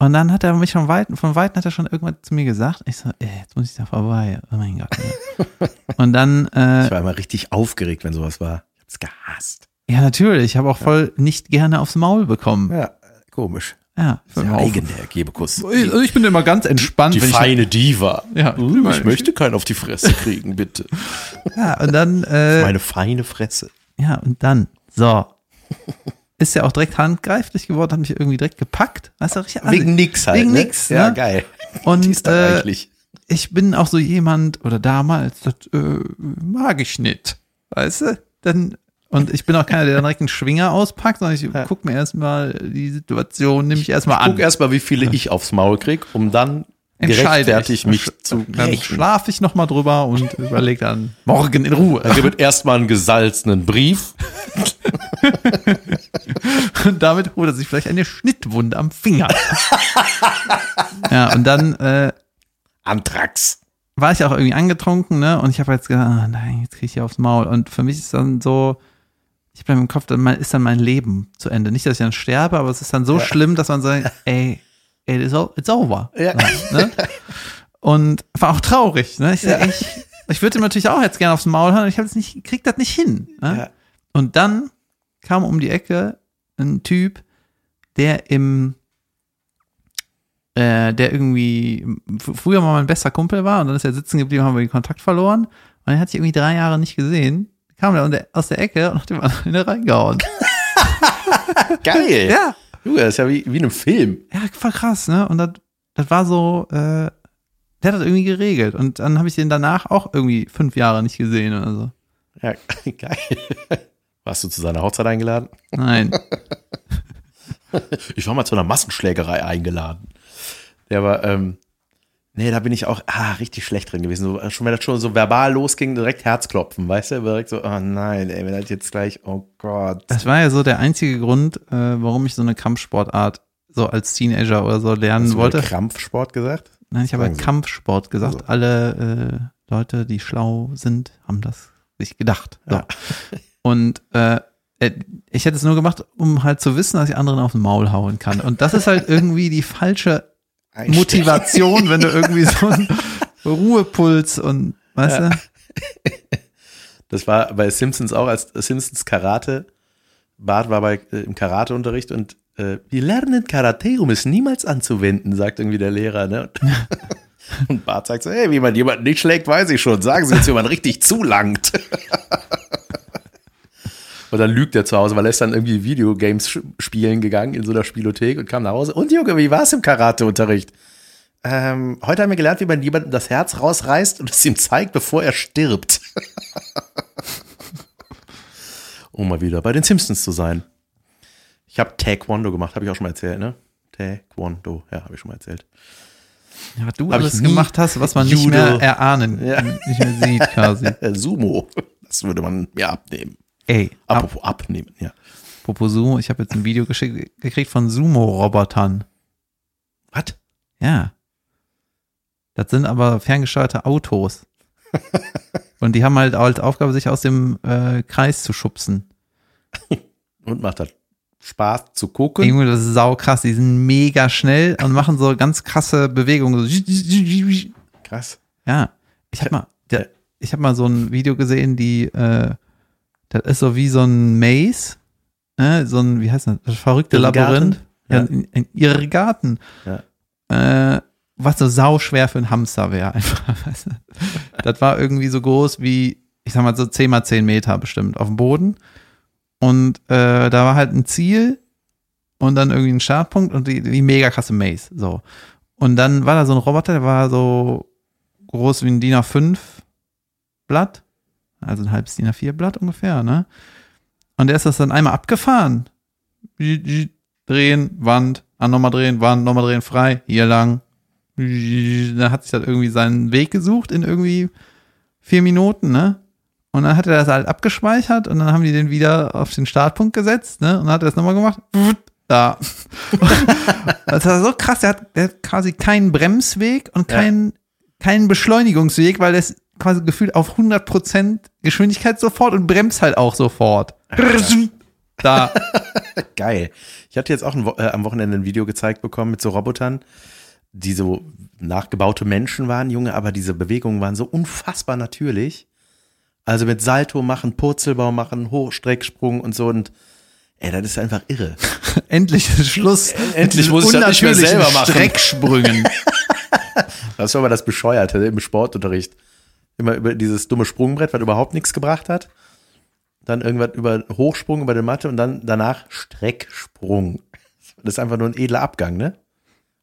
Und dann hat er mich von Weitem, von Weitem hat er schon irgendwas zu mir gesagt. Ich so, ey, jetzt muss ich da vorbei. Oh mein Gott. Ne? Und dann, äh, Ich war immer richtig aufgeregt, wenn sowas war. Ich hab's gehasst. ja natürlich, ich habe auch voll nicht gerne aufs Maul bekommen. Ja, komisch. Ja, ich bin Sehr eigen, der Gebekuss. Also ich bin immer ganz entspannt. wenn ich, Diva. Ja, Uh, ich möchte keinen auf die Fresse kriegen, bitte. ja, und dann, äh, Meine feine Fresse. ja, und dann, so. Ist ja auch direkt handgreiflich geworden, hat mich irgendwie direkt gepackt. Weißt du, richtig Wegen nix halt. Wegen ne? nix, Ja, ne? geil. Und, äh, ich bin auch so jemand, oder damals, das äh, mag ich nicht. Weißt du? Dann, und ich bin auch keiner, der dann direkt einen Schwinger auspackt, sondern ich guck mir erstmal die Situation, nehme ich erstmal an. Guck erstmal, wie viele ich aufs Maul krieg, um dann gerechtfertigt ich. mich zu Dann schlafe ich noch mal drüber und überlege dann morgen in Ruhe. Dann gibt es erstmal einen gesalzenen Brief. Und damit holt er sich vielleicht eine Schnittwunde am Finger. ja, und dann äh, Antrax. war ich auch irgendwie angetrunken, ne? Und ich habe jetzt gedacht, ah, nein, jetzt krieg ich hier aufs Maul. Und für mich ist dann so, ich habe im Kopf, dann ist dann mein Leben zu Ende. Nicht, dass ich dann sterbe, aber es ist dann so schlimm, dass man sagt, ey, it is o- it's over. Ja. So, ne? Und war auch traurig, ne? Ich, Ja. ich, ich würde ihm natürlich auch jetzt gerne aufs Maul hauen, ich habe es nicht, krieg das nicht hin. Ne? Ja. Und dann kam um die Ecke ein Typ, der im, äh, der irgendwie früher mal mein bester Kumpel war und dann ist er sitzen geblieben, haben wir den Kontakt verloren und er hat sich irgendwie drei Jahre nicht gesehen. Kam er der- aus der Ecke und hat ihm eine reingehauen. Geil. Ja, Junge, das ist ja wie, wie in einem Film. ja, voll krass, ne? Und das, das war so, äh, der hat das irgendwie geregelt. Und dann habe ich den danach auch irgendwie fünf Jahre nicht gesehen oder so. Ja, geil. Warst du zu seiner Hochzeit eingeladen? Nein. Ich war mal zu einer Massenschlägerei eingeladen. Der war, ähm, nee, da bin ich auch ah, richtig schlecht drin gewesen. So, schon wenn das schon so verbal losging, direkt Herzklopfen, weißt du? Direkt so, oh nein, ey, wenn das jetzt gleich, oh Gott. Das war ja so der einzige Grund, äh, warum ich so eine Kampfsportart so als Teenager oder so lernen Hast du wollte. gerade Krampfsport gesagt? Nein, ich habe Sagen. Kampfsport gesagt. Also. Alle äh, Leute, die schlau sind, haben das sich gedacht. So. Ja. Und äh, äh, ich hätte es nur gemacht, um halt zu wissen, dass ich anderen auf den Maul hauen kann. Und das ist halt irgendwie die falsche Motivation, wenn du irgendwie so einen Ruhepuls und weißt Ja. du? Das war bei Simpsons auch, als Simpsons Karate, Bart war bei, äh, im Karateunterricht und äh, wir lernen Karate, um es niemals anzuwenden, sagt irgendwie der Lehrer. Ne? Und, Bart sagt so, hey, wie man jemanden nicht schlägt, weiß ich schon. Sagen Sie jetzt, wie man richtig zulangt. Und dann lügt er zu Hause, weil er ist dann irgendwie Videogames spielen gegangen in so einer Spielothek und kam nach Hause. Und Junge, wie war es im Karateunterricht? Ähm, heute haben wir gelernt, wie man jemandem das Herz rausreißt und es ihm zeigt, bevor er stirbt. um mal wieder bei den Simpsons zu sein. Ich habe Taekwondo gemacht, habe ich auch schon mal erzählt, ne? Taekwondo, ja, habe ich schon mal erzählt. Ja, was du Hab alles gemacht hast, was man nicht Judo. mehr erahnen, Ja. nicht mehr sieht quasi. Sumo, das würde man mir abnehmen. Ey, ab, Apropos abnehmen, ja. apropos Sumo, ich habe jetzt ein Video geschickt, gekriegt von Sumo-Robotern. Was? Ja. Das sind aber ferngesteuerte Autos. Und die haben halt als Aufgabe, sich aus dem äh, Kreis zu schubsen. Und macht das Spaß zu gucken? Irgendwie, das ist saukrass. Die sind mega schnell und machen so ganz krasse Bewegungen. Krass. Ja, ich habe mal, ich habe mal so ein Video gesehen, die, äh, das ist so wie so ein Maze, ne? so ein, wie heißt das, das verrückte? Labyrinth. Ja, in, in Irrigaten. Ja. Äh, was so sauschwer für ein Hamster wäre einfach. Weißt du? Das war irgendwie so groß wie, ich sag mal so 10 mal 10 Meter bestimmt auf dem Boden. Und äh, da war halt ein Ziel und dann irgendwie ein Startpunkt und die, die mega krasse Maze. So. Und dann war da so ein Roboter, der war so groß wie ein DIN A5 Blatt. Also ein halbes DIN A4 Blatt ungefähr, ne? Und der ist das dann einmal abgefahren. Drehen, Wand, an nochmal drehen, Wand, nochmal drehen, frei, hier lang. Dann hat sich halt irgendwie seinen Weg gesucht in irgendwie vier Minuten, ne? Und dann hat er das halt abgespeichert und dann haben die den wieder auf den Startpunkt gesetzt, ne? Und dann hat er das nochmal gemacht. Da. das war so krass, der hat, der hat quasi keinen Bremsweg und Ja. keinen, keinen Beschleunigungsweg, weil der ist quasi gefühlt auf 100% Geschwindigkeit sofort und bremst halt auch sofort. Da. Geil. Ich hatte jetzt auch ein, äh, am Wochenende ein Video gezeigt bekommen mit so Robotern, die so nachgebaute Menschen waren, Junge, aber diese Bewegungen waren so unfassbar natürlich. Also mit Salto machen, Purzelbaum machen, Hochstrecksprung und so und ey, das ist einfach irre. Endlich ist Schluss. Endlich muss ich das nicht mehr selber machen. Strecksprüngen. Das war aber das Bescheuerte im Sportunterricht. Immer über dieses dumme Sprungbrett, was überhaupt nichts gebracht hat. Dann irgendwas über Hochsprung über die Matte und dann danach Strecksprung. Das ist einfach nur ein edler Abgang, ne?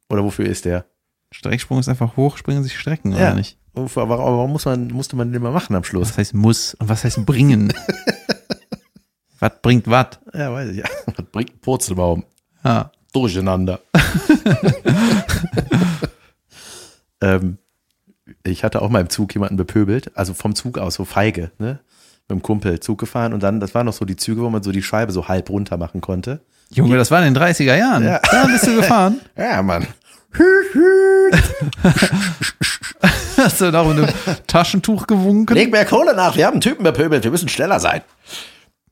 Oder wofür ist der? Strecksprung ist einfach hochspringen, sich strecken, Ja. oder nicht? Wofür, warum, warum muss man, musste man den immer machen am Schluss? Was heißt muss und was heißt bringen? was bringt was? Ja, weiß ich. Ja. Was bringt Purzelbaum? Ja. Durcheinander. ähm, ich hatte auch mal im Zug jemanden bepöbelt, also vom Zug aus, so feige, ne? Mit dem Kumpel Zug gefahren und dann, das waren noch so die Züge, wo man so die Scheibe so halb runter machen konnte. Junge, das war in den 30er Jahren. Ja. Da bist du gefahren. Ja, Mann. Hast du da mit einem Taschentuch gewunken? Leg mehr Kohle nach, wir haben einen Typen bepöbelt, wir müssen schneller sein.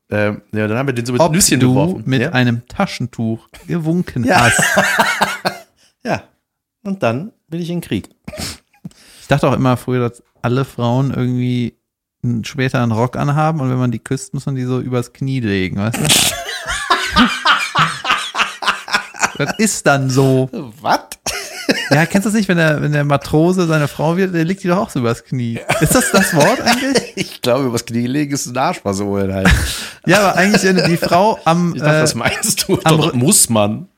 Ähm, ja, dann haben wir den so mit Ob Nüsschen du beworfen. mit ja? einem Taschentuch gewunken Ja. hast. ja. Und dann bin ich in den Krieg. Ich dachte auch immer früher, dass alle Frauen irgendwie einen, später einen Rock anhaben und wenn man die küsst, muss man die so übers Knie legen, weißt du? das ist dann so. Was? Ja, kennst du das nicht, wenn der, wenn der Matrose seine Frau wird, der legt die doch auch so übers Knie. Ist das das Wort eigentlich? Ich glaube, übers Knie legen ist ein Arschversohlen halt. Ja, aber eigentlich, wenn die Frau am, Ich dachte, äh, was meinst du? am muss man.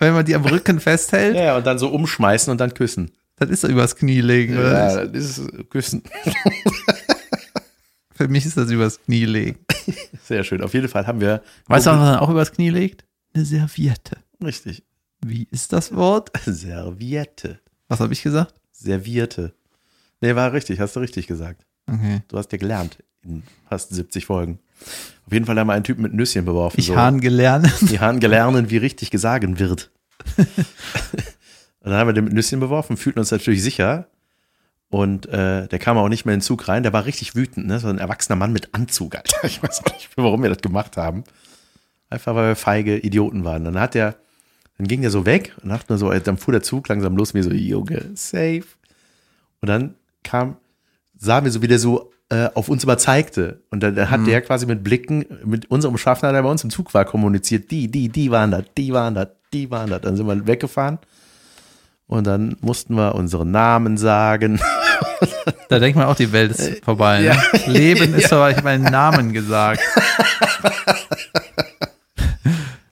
wenn man die am Rücken festhält, Ja, und dann so umschmeißen und dann küssen. Das ist übers Knie legen, oder? Ja, das ist Küssen. Für mich ist das übers Knie legen. Sehr schön. Auf jeden Fall haben wir. Weißt du, was man auch übers Knie legt? Eine Serviette. Richtig. Wie ist das Wort? Serviette. Was habe ich gesagt? Servierte. Nee, war richtig, hast du richtig gesagt. Okay. Du hast ja gelernt in fast 70 Folgen. Auf jeden Fall haben wir einen Typen mit Nüsschen beworfen. Ich han gelernt. Die haben gelernt, wie richtig gesagt wird. und dann haben wir den mit Nüsschen beworfen, fühlten uns natürlich sicher. Und äh, der kam auch nicht mehr in den Zug rein. Der war richtig wütend, ne? So ein erwachsener Mann mit Anzug, Alter. Ich weiß auch nicht, warum wir das gemacht haben. Einfach weil wir feige Idioten waren. Dann hat der, dann ging der so weg und dachte nur so, dann fuhr der Zug langsam los, mir so, Junge, safe. Und dann kam, sahen wir so, wie der so äh, auf uns immer zeigte. Und dann, dann hat der quasi mit Blicken, mit unserem Schaffner, der bei uns im Zug war, kommuniziert, die, die, die waren da, die waren da, die waren da. Dann sind wir weggefahren. Und dann mussten wir unseren Namen sagen. Da denkt man auch, die Welt ist vorbei. Ne? ja. Leben ist vorbei. Ich habe meinen Namen gesagt.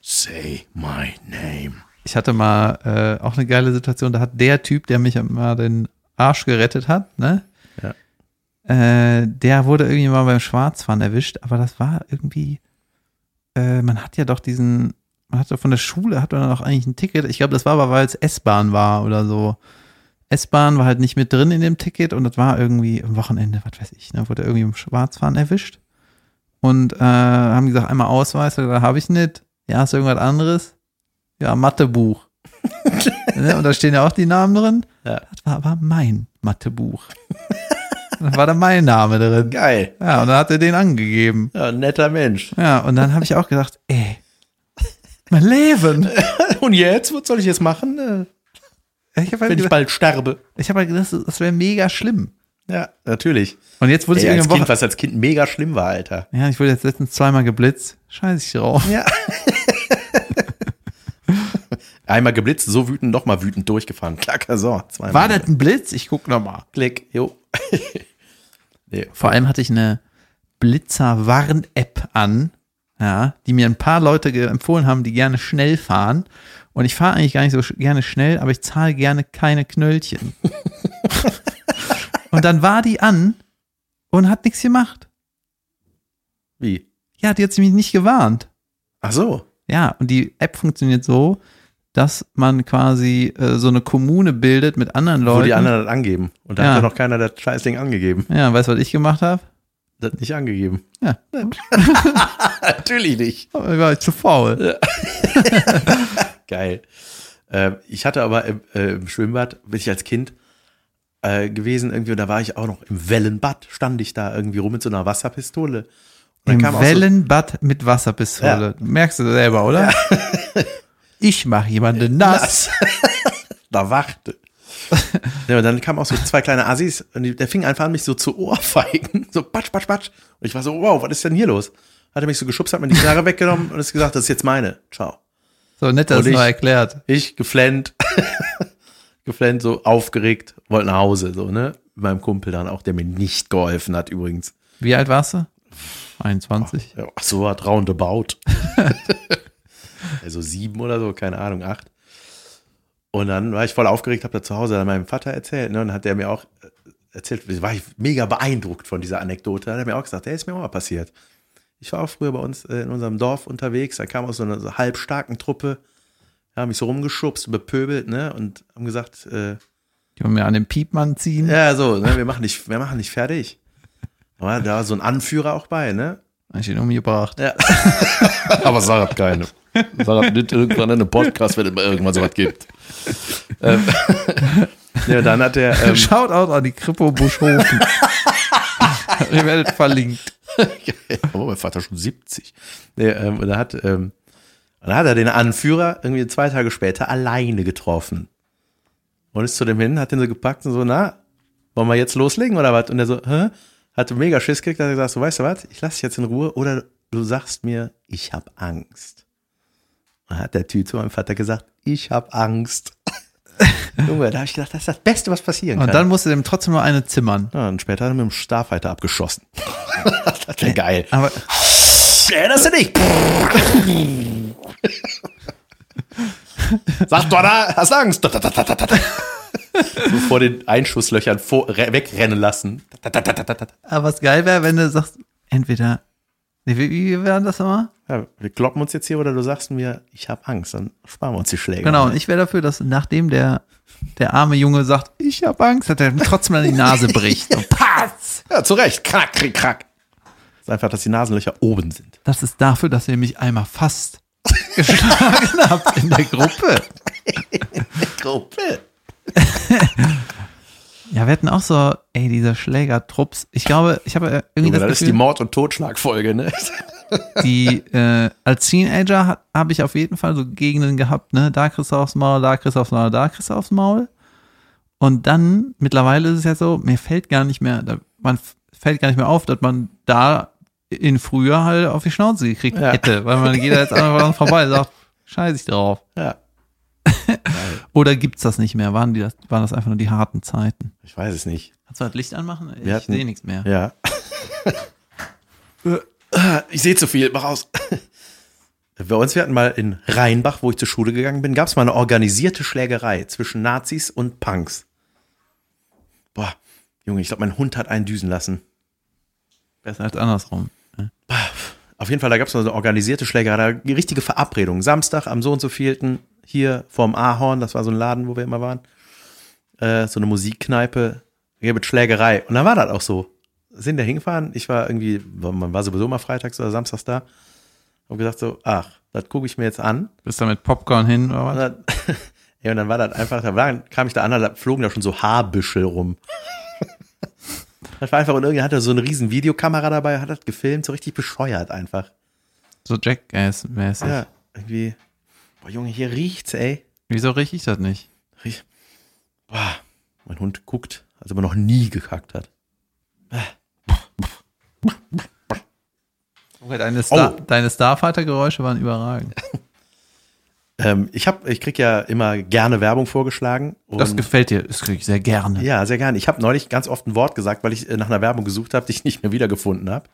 Say my name. Ich hatte mal äh, auch eine geile Situation. Da hat der Typ, der mich mal den Arsch gerettet hat, ne? Ja. Äh, der wurde irgendwie mal beim Schwarzfahren erwischt. Aber das war irgendwie, äh, man hat ja doch diesen, man hat doch von der Schule, hat man doch eigentlich ein Ticket. Ich glaube, das war aber, weil es S-Bahn war oder so. S-Bahn war halt nicht mit drin in dem Ticket und das war irgendwie am Wochenende, was weiß ich, ne, wurde irgendwie im Schwarzfahren erwischt. Und äh, haben gesagt, einmal Ausweis, da habe ich nicht. Ja, hast du irgendwas anderes? Ja, Mathebuch. ne, und da stehen ja auch die Namen drin. Ja. Das war aber mein Mathebuch. da war da mein Name drin. Geil. Ja, und dann hat er den angegeben. Ja, netter Mensch. Ja, und dann habe ich auch gedacht, ey, mein Leben. Und jetzt, was soll ich jetzt machen, äh, Ich habe halt wenn ich gedacht, bald sterbe? ich hab halt gedacht, das, das wäre mega schlimm. Ja, natürlich. Und jetzt wurde ich Ey, als irgendwann Kind, was als Kind mega schlimm war, Alter. Ja, ich wurde jetzt letztens zweimal geblitzt. Scheiß ich drauf. Ja. Einmal geblitzt, so wütend, nochmal wütend durchgefahren. Klacker, so. Zweimal. War das ein Blitz? Ich guck noch mal. Klick, jo. nee, Vor allem hatte ich eine Blitzer-Warn-App an, ja, die mir ein paar Leute empfohlen haben, die gerne schnell fahren. Und ich fahre eigentlich gar nicht so gerne schnell, aber ich zahle gerne keine Knöllchen. und dann war die an und hat nichts gemacht. wie? Ja, die hat mich nicht gewarnt. Ach so. Ja, und die App funktioniert so, dass man quasi äh, so eine Kommune bildet mit anderen Leuten. Wo die anderen das angeben. Und da Ja. hat ja noch keiner das Scheißding angegeben. Ja, weißt du, was ich gemacht habe? Das nicht angegeben. Ja, Natürlich nicht. aber ich war zu faul. Geil. Ähm, ich hatte aber im, äh, im Schwimmbad, bin ich als Kind äh, gewesen, irgendwie, und da war ich auch noch im Wellenbad, stand ich da irgendwie rum mit so einer Wasserpistole. Und Im auch so- Wellenbad mit Wasserpistole. Merkst du selber, oder? ich mache jemanden nass. da wachte. ja, und dann kamen auch so zwei kleine Assis und die, der fing einfach an, mich so zu Ohrfeigen. So patsch, patsch, patsch. Und ich war so, wow, was ist denn hier los? Hat er mich so geschubst, hat mir die Knarre weggenommen und ist gesagt, das ist jetzt meine. Ciao. So nett, dass es ich- erklärt. Ich geflennt, geflennt, so aufgeregt, wollte nach Hause, so, ne? Mit meinem Kumpel dann auch, der mir nicht geholfen hat übrigens. Wie alt warst du? 21. Ja, ach so, hat roundabout. also sieben oder so, keine Ahnung, acht. Und dann war ich voll aufgeregt, habe da zu Hause meinem Vater erzählt, ne? Und dann hat der mir auch äh, erzählt, war ich mega beeindruckt von dieser Anekdote. Hat er mir auch gesagt, der ist mir auch mal passiert. Ich war auch früher bei uns äh, in unserem Dorf unterwegs, da kam aus so einer so halbstarken Truppe, haben mich so rumgeschubst, bepöbelt, ne? Und haben gesagt, äh, Die wollen mir an den Piepmann ziehen. ja, so, ne? Wir machen dich, wir machen dich fertig. Aber da war so ein Anführer auch bei, ne? Hab ich ihn umgebracht. Ja. Aber sagt keine. Sag das nicht irgendwann in einem Podcast, wenn es mal irgendwann sowas gibt. ähm, ja, dann hat er. Ähm, Shoutout an die Kripo Buschhofen. Ihr werdet verlinkt. oh, mein Vater schon 70. Nee, ähm, und da hat, ähm, dann hat er den Anführer irgendwie zwei Tage später alleine getroffen. Und ist zu dem hin, hat den so gepackt und so, na, wollen wir jetzt loslegen oder was? Und er so, hä? Hatte mega Schiss gekriegt, hat er gesagt, so, weißt du was, ich lass dich jetzt in Ruhe oder du sagst mir, ich hab Angst. Dann hat der Typ zu meinem Vater gesagt, ich hab Angst. Junge, da habe ich gedacht, das ist das Beste, was passieren kann. Und dann musste dem trotzdem nur eine zimmern. ja, und später hat er mit dem Starfighter abgeschossen. das wäre geil. Aber Erinnerst du dich? Sag doch da, hast Angst. so vor den Einschusslöchern vor, re, wegrennen lassen. Aber was geil wäre, wenn du sagst, entweder, nee, wie, wie wäre das nochmal? Ja, wir kloppen uns jetzt hier oder du sagst mir, ich habe Angst, dann sparen wir uns die Schläge. Genau, und ich wäre dafür, dass nachdem der, der arme Junge sagt, ich habe Angst, dass er trotzdem an die Nase bricht. Und patz! Ja, zu Recht. Krack, krieg, krack. Das ist einfach, dass die Nasenlöcher oben sind. Das ist dafür, dass ihr mich einmal fast geschlagen habt in der Gruppe. Gruppe. Ja, wir hatten auch so, ey, diese Schlägertrupps. Ich glaube, ich habe irgendwie Junge, das das ist die Mord- und Totschlagfolge, ne? die, äh, als Teenager habe ich auf jeden Fall so Gegenden gehabt, ne? Da kriegst du aufs Maul, da kriegst du aufs Maul, da kriegst du aufs Maul. Und dann, mittlerweile ist es ja so, mir fällt gar nicht mehr, man fällt gar nicht mehr auf, dass man da in früher halt auf die Schnauze gekriegt Ja. hätte, weil man geht da jetzt einfach vorbei und sagt, scheiß ich drauf. Ja. Oder gibt's das nicht mehr? Waren, die das, waren das einfach nur die harten Zeiten? Ich weiß es nicht. Kannst du das Licht anmachen? Ich Wir hatten- sehe nichts mehr. Ja. ich sehe zu viel, mach aus. Bei uns, wir hatten mal in Rheinbach, wo ich zur Schule gegangen bin, gab es mal eine organisierte Schlägerei zwischen Nazis und Punks. Boah, Junge, ich glaube, mein Hund hat einen düsen lassen. Besser als andersrum. Auf jeden Fall, da gab es eine organisierte Schlägerei, richtige Verabredung. Samstag am so und so vielten hier vorm Ahorn, das war so ein Laden, wo wir immer waren, äh, so eine Musikkneipe, hier mit Schlägerei. Und dann war das auch so. Sind da hingefahren, ich war irgendwie, man war sowieso mal freitags oder samstags da, hab gesagt so, ach, das gucke ich mir jetzt an. Bist du mit Popcorn hin oder Und was? dann, ja, und dann war das einfach, da war, kam ich da an, da flogen da schon so Haarbüschel rum. Das war einfach, und irgendwie hatte er so eine riesen Videokamera dabei, hat das gefilmt, so richtig bescheuert einfach. So Jackass-mäßig. Ja, irgendwie. Boah, Junge, hier riecht's, ey. Wieso riech ich das nicht? Riech. Boah, mein Hund guckt, als ob er noch nie gekackt hat. Deine, Star, Oh. deine Starfighter-Geräusche waren überragend. Ähm, ich hab, ich krieg ja immer gerne Werbung vorgeschlagen. Das gefällt dir, das kriege ich sehr gerne. Ja, sehr gerne. Ich habe neulich ganz oft ein Wort gesagt, weil ich äh, nach einer Werbung gesucht habe, die ich nicht mehr wiedergefunden habe.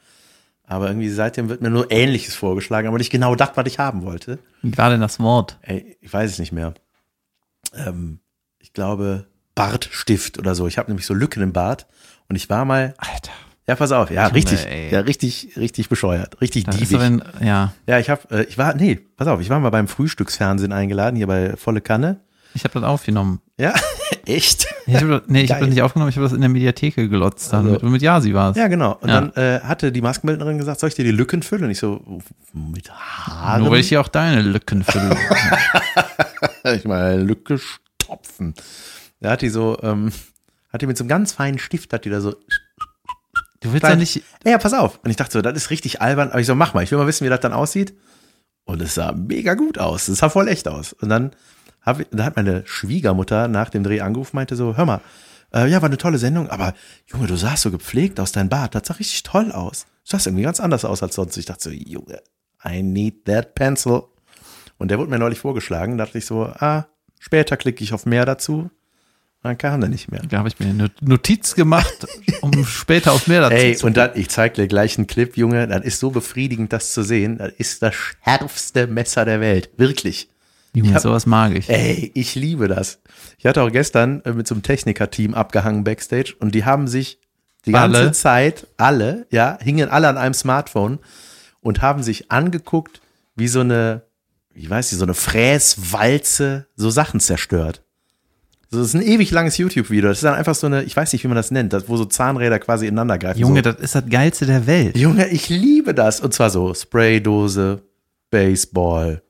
Aber irgendwie seitdem wird mir nur Ähnliches vorgeschlagen, aber nicht genau das, was ich haben wollte. Gerade in das Wort. Ey, ich weiß es nicht mehr. Ähm, ich glaube Bartstift oder so. Ich habe nämlich so Lücken im Bart und ich war mal. Alter. Ja, pass auf. Ja, Junge, richtig. ey. Ja, richtig, richtig bescheuert. Richtig ist diebig. wenn, ja, Ja, ich habe, äh, ich war, nee, pass auf, ich war mal beim Frühstücksfernsehen eingeladen, hier bei Volle Kanne. ich habe das aufgenommen. Ja, echt? Nee, ich habe das nicht aufgenommen, ich habe das in der Mediatheke gelotzt. Dann Also- mit, Yasi war es. Ja, genau. Und Ja. dann äh, hatte die Maskenbildnerin gesagt, soll ich dir die Lücken füllen? Und ich so, mit Haaren? Nur weil ich hier auch deine Lücken fülle. ich mal Lücke stopfen. Da hat die so, ähm, hat die mit so einem ganz feinen Stift, hat die da so, Du willst ja nicht, ja, pass auf. Und ich dachte so, das ist richtig albern. Aber ich so, mach mal, ich will mal wissen, wie das dann aussieht. Und es sah mega gut aus. Es sah voll echt aus. Und dann hab da hat meine Schwiegermutter nach dem Dreh angerufen, meinte so, hör mal, äh, ja, war eine tolle Sendung, aber Junge, du sahst so gepflegt aus, dein Bart, das sah richtig toll aus. Du sahst irgendwie ganz anders aus als sonst. Ich dachte so, Junge, I need that pencil. Und der wurde mir neulich vorgeschlagen, da dachte ich so, ah, später klicke ich auf mehr dazu. Dann kam der nicht mehr. da habe ich mir eine Notiz gemacht, um später auf mehr dazu Ey, zu und dann, ich zeig dir gleich einen Clip, Junge, das ist so befriedigend, das zu sehen. Das ist das schärfste Messer der Welt. Wirklich. Junge, hab- sowas mag ich. Ey, ich liebe das. Ich hatte auch gestern äh, mit so einem Techniker-Team abgehangen Backstage und die haben sich die ganze Alle? Zeit, alle, ja, hingen alle an einem Smartphone und haben sich angeguckt, wie so eine, wie weiß ich, so eine Fräswalze so Sachen zerstört. So, das ist ein ewig langes YouTube-Video. Das ist dann einfach so eine, ich weiß nicht, wie man das nennt, das, wo so Zahnräder quasi ineinander greifen. Junge, so. das ist das Geilste der Welt. Junge, ich liebe das. Und zwar so Spraydose, Baseball,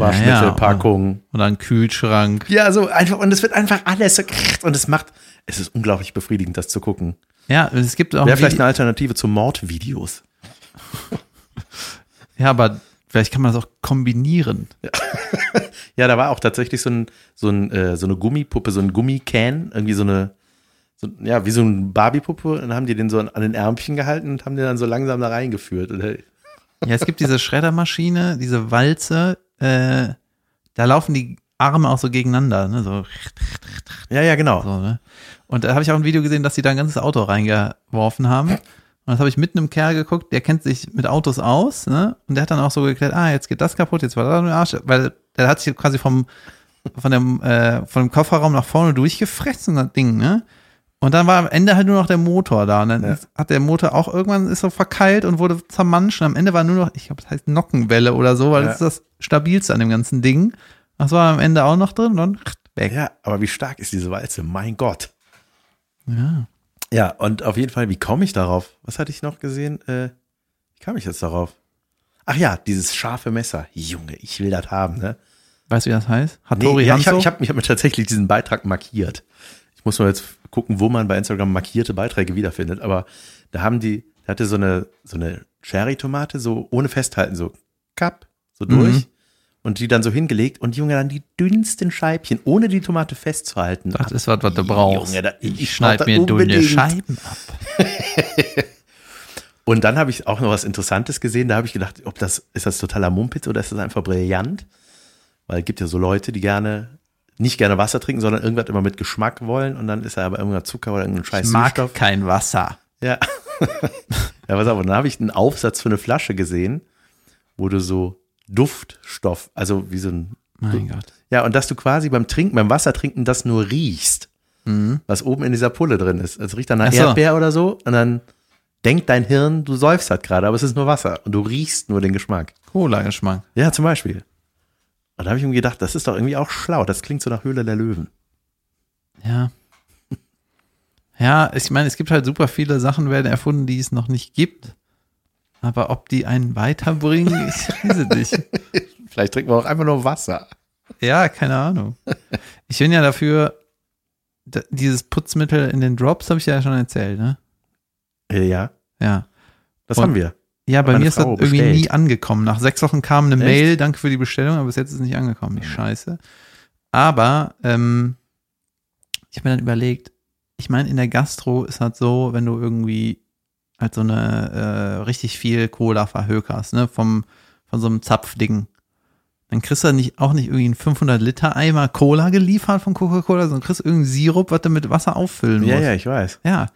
Waschmittelpackung. Oder ein Kühlschrank. Ja, so einfach, und es wird einfach alles so, und es macht, es ist unglaublich befriedigend, das zu gucken. Ja, es gibt auch. Wäre vielleicht eine Alternative zu Mordvideos. ja, aber vielleicht kann man das auch kombinieren. Ja, da war auch tatsächlich so, ein, so, ein, äh, so eine Gummipuppe, so ein Gummican, irgendwie so eine, so, ja, wie so eine Barbie-Puppe, und dann haben die den so an, an den Ärmchen gehalten und haben den dann so langsam da reingeführt. Ja, es gibt diese Schreddermaschine, diese Walze, äh, da laufen die Arme auch so gegeneinander, ne? So, ja, ja, genau. so ne? Und da habe ich auch ein Video gesehen, dass die da ein ganzes Auto reingeworfen haben. Und das habe ich mit einem Kerl geguckt, der kennt sich mit Autos aus, ne? Und der hat dann auch so geklärt, ah, jetzt geht das kaputt, jetzt war das ein Arsch, weil der hat sich quasi vom, von dem, äh, von dem Kofferraum nach vorne durchgefressen, das Ding, ne? Und dann war am Ende halt nur noch der Motor da. Und dann Ja. hat der Motor auch irgendwann ist so verkeilt und wurde zermanscht. Und am Ende war nur noch, ich glaube, das heißt Nockenwelle oder so, weil Ja. das ist das stabilste an dem ganzen Ding. Das war am Ende auch noch drin und dann weg. Ja, aber wie stark ist diese Walze? Mein Gott. Ja. Ja, und auf jeden Fall, wie komme ich darauf? Was hatte ich noch gesehen? Äh, wie kam ich jetzt darauf? Ach ja, dieses scharfe Messer. Junge, ich will das haben, ne? Weißt du, wie das heißt? Hattori Nee, ja, ich habe hab, ich hab mir tatsächlich diesen Beitrag markiert. Ich muss mal jetzt gucken, wo man bei Instagram markierte Beiträge wiederfindet. Aber da haben die, da hatte so eine, so eine Cherry-Tomate, so ohne Festhalten, so kapp, so durch. Mhm. Und die dann so hingelegt und Junge, dann die dünnsten Scheibchen, ohne die Tomate festzuhalten. Das ist was, was du brauchst. Junge, das- ich ich schneide mir dünne. Scheiben ab. Und dann habe ich auch noch was Interessantes gesehen. Da habe ich gedacht, ob das, ist das totaler Mumpitz oder ist das einfach brillant? Weil es gibt ja so Leute, die gerne, nicht gerne Wasser trinken, sondern irgendwas immer mit Geschmack wollen und dann ist da aber irgendein Zucker oder irgendein scheiß Ich mag Süßstoff. kein Wasser. Ja. ja, auf, und dann habe ich einen Aufsatz für eine Flasche gesehen, wo du so Duftstoff, also wie so ein, Mein Gott. ja, und dass du quasi beim Trinken, beim Wassertrinken das nur riechst, was oben in dieser Pulle drin ist. Also riecht dann nach Ach so. Erdbeer oder so und dann denkt dein Hirn, du säufst halt gerade, aber es ist nur Wasser und du riechst nur den Geschmack. Cola-Geschmack. Ja, zum Beispiel. Und da habe ich mir gedacht, das ist doch irgendwie auch schlau. Das klingt so nach Höhle der Löwen. Ja. Ja, ich meine, es gibt halt super viele Sachen werden erfunden, die es noch nicht gibt. Aber ob die einen weiterbringen, ich weiß es nicht. Vielleicht trinken wir auch einfach nur Wasser. Ja, keine Ahnung. Ich bin ja dafür, da- dieses Putzmittel in den Drops habe ich ja schon erzählt, ne? Äh, Ja, Ja. das Und- haben wir. Ja, bei mir ist das Frau irgendwie bestellt. nie angekommen. Nach sechs Wochen kam eine Echt? Mail, danke für die Bestellung, aber bis jetzt ist es nicht angekommen. Die Scheiße. Aber ähm, ich habe mir dann überlegt, ich meine, in der Gastro ist halt so, wenn du irgendwie halt so eine äh, richtig viel Cola verhökerst, ne, vom, von so einem Zapfding, dann kriegst du nicht, auch nicht irgendwie einen 500 Liter Eimer Cola geliefert von Coca-Cola, sondern kriegst irgendeinen Sirup, was du mit Wasser auffüllen Ja, musst. ja, ich weiß. Ja.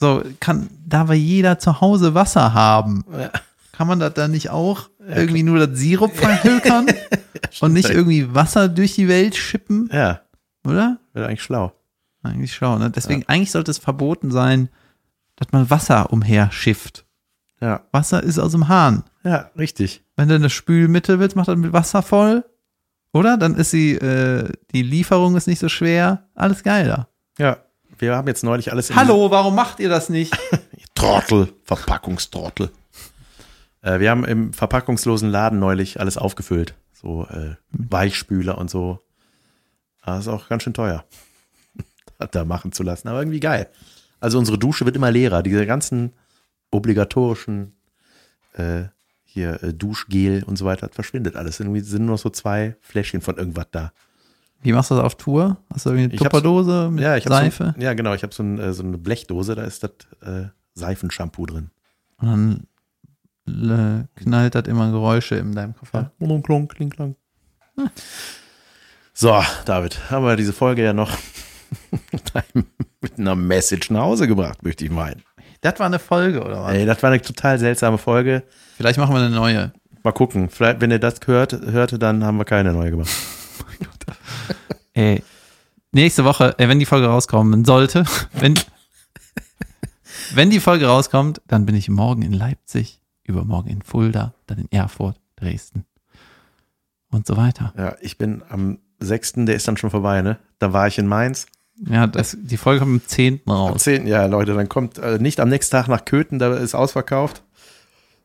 So, kann, da wir jeder zu Hause Wasser haben, Ja. kann man das dann nicht auch irgendwie nur das Sirup verhökern und nicht stimmt. irgendwie Wasser durch die Welt schippen, Ja, oder? wäre eigentlich schlau. Eigentlich schlau, ne? Deswegen, eigentlich sollte es verboten sein, dass man Wasser umher schifft. Ja, Wasser ist aus dem Hahn. ja, richtig. Wenn du eine Spülmittel willst, mach das mit Wasser voll. Oder? Dann ist die, äh, die Lieferung ist nicht so schwer. Alles geil da. Ja, wir haben jetzt neulich alles in Hallo, warum macht ihr das nicht? Trottel, Verpackungstrottel. Äh, wir haben im verpackungslosen Laden neulich alles aufgefüllt. So äh, Weichspüler und so. Das ist auch ganz schön teuer, das da machen zu lassen. Aber irgendwie geil. Also unsere Dusche wird immer leerer. Diese ganzen obligatorischen äh, hier äh, Duschgel und so weiter, das verschwindet alles. Irgendwie sind nur noch so zwei Fläschchen von irgendwas da. Wie machst du das auf Tour? Hast du irgendwie eine Tupperdose mit Ja, Seife? So, ja, genau. Ich habe so, ein, äh, so eine Blechdose, da ist das äh, Seifenshampoo drin. Und dann äh, knallt das immer Geräusche in deinem Koffer. Ja. Klong, klong, kling, klong. So, David, haben wir diese Folge ja noch mit einer Message nach Hause gebracht, möchte ich meinen. Das war eine Folge, oder was? Ey, das war eine total seltsame Folge. Vielleicht machen wir eine neue. Mal gucken. Vielleicht, wenn ihr das gehört, hörte, dann haben wir keine neue gemacht. Ey, nächste Woche, wenn die Folge rauskommen sollte, wenn, wenn die Folge rauskommt, dann bin ich morgen in Leipzig, übermorgen in Fulda, dann in Erfurt, Dresden und so weiter. Ja, ich bin am 6., der ist dann schon vorbei, ne? Da war ich in Mainz. Ja, das, die Folge kommt am 10. Am raus. 10. Ja, Leute, dann kommt äh, nicht am nächsten Tag nach Köthen, da ist ausverkauft.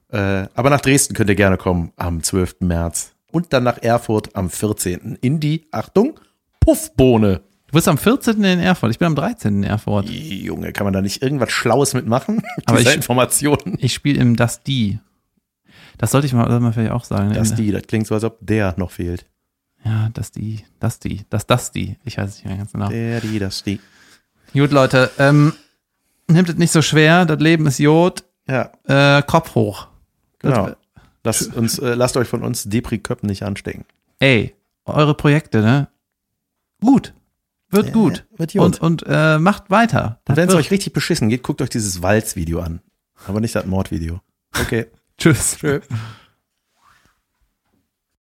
Äh, aber nach Dresden könnt ihr gerne kommen am 12. März. Und dann nach Erfurt am 14. in die, Achtung, Puffbohne. Du bist am 14. in Erfurt, ich bin am 13. in Erfurt. Junge, kann man da nicht irgendwas Schlaues mitmachen? Aber ich- Informationen. Ich spiele im Das Die. Das sollte ich mal, man vielleicht auch sagen. ne? Das die, das klingt so, als ob der noch fehlt. Ja, das Die, das Die, das Das Die. Ich weiß es nicht mehr ganz genau. Der, die, das die. Gut, Leute, ähm, nehmt es nicht so schwer, das Leben ist Jod, Ja, äh, Kopf hoch. genau. Das, Lasst, uns, äh, lasst euch von uns Depri-Köppen nicht anstecken. ey, eure Projekte, ne? Gut. Wird Ja, gut. wird gut. Und, und äh, macht weiter. Und wenn es euch richtig beschissen geht, guckt euch dieses Walz-Video an. Aber nicht das Mordvideo. Okay. Tschüss. Tschö.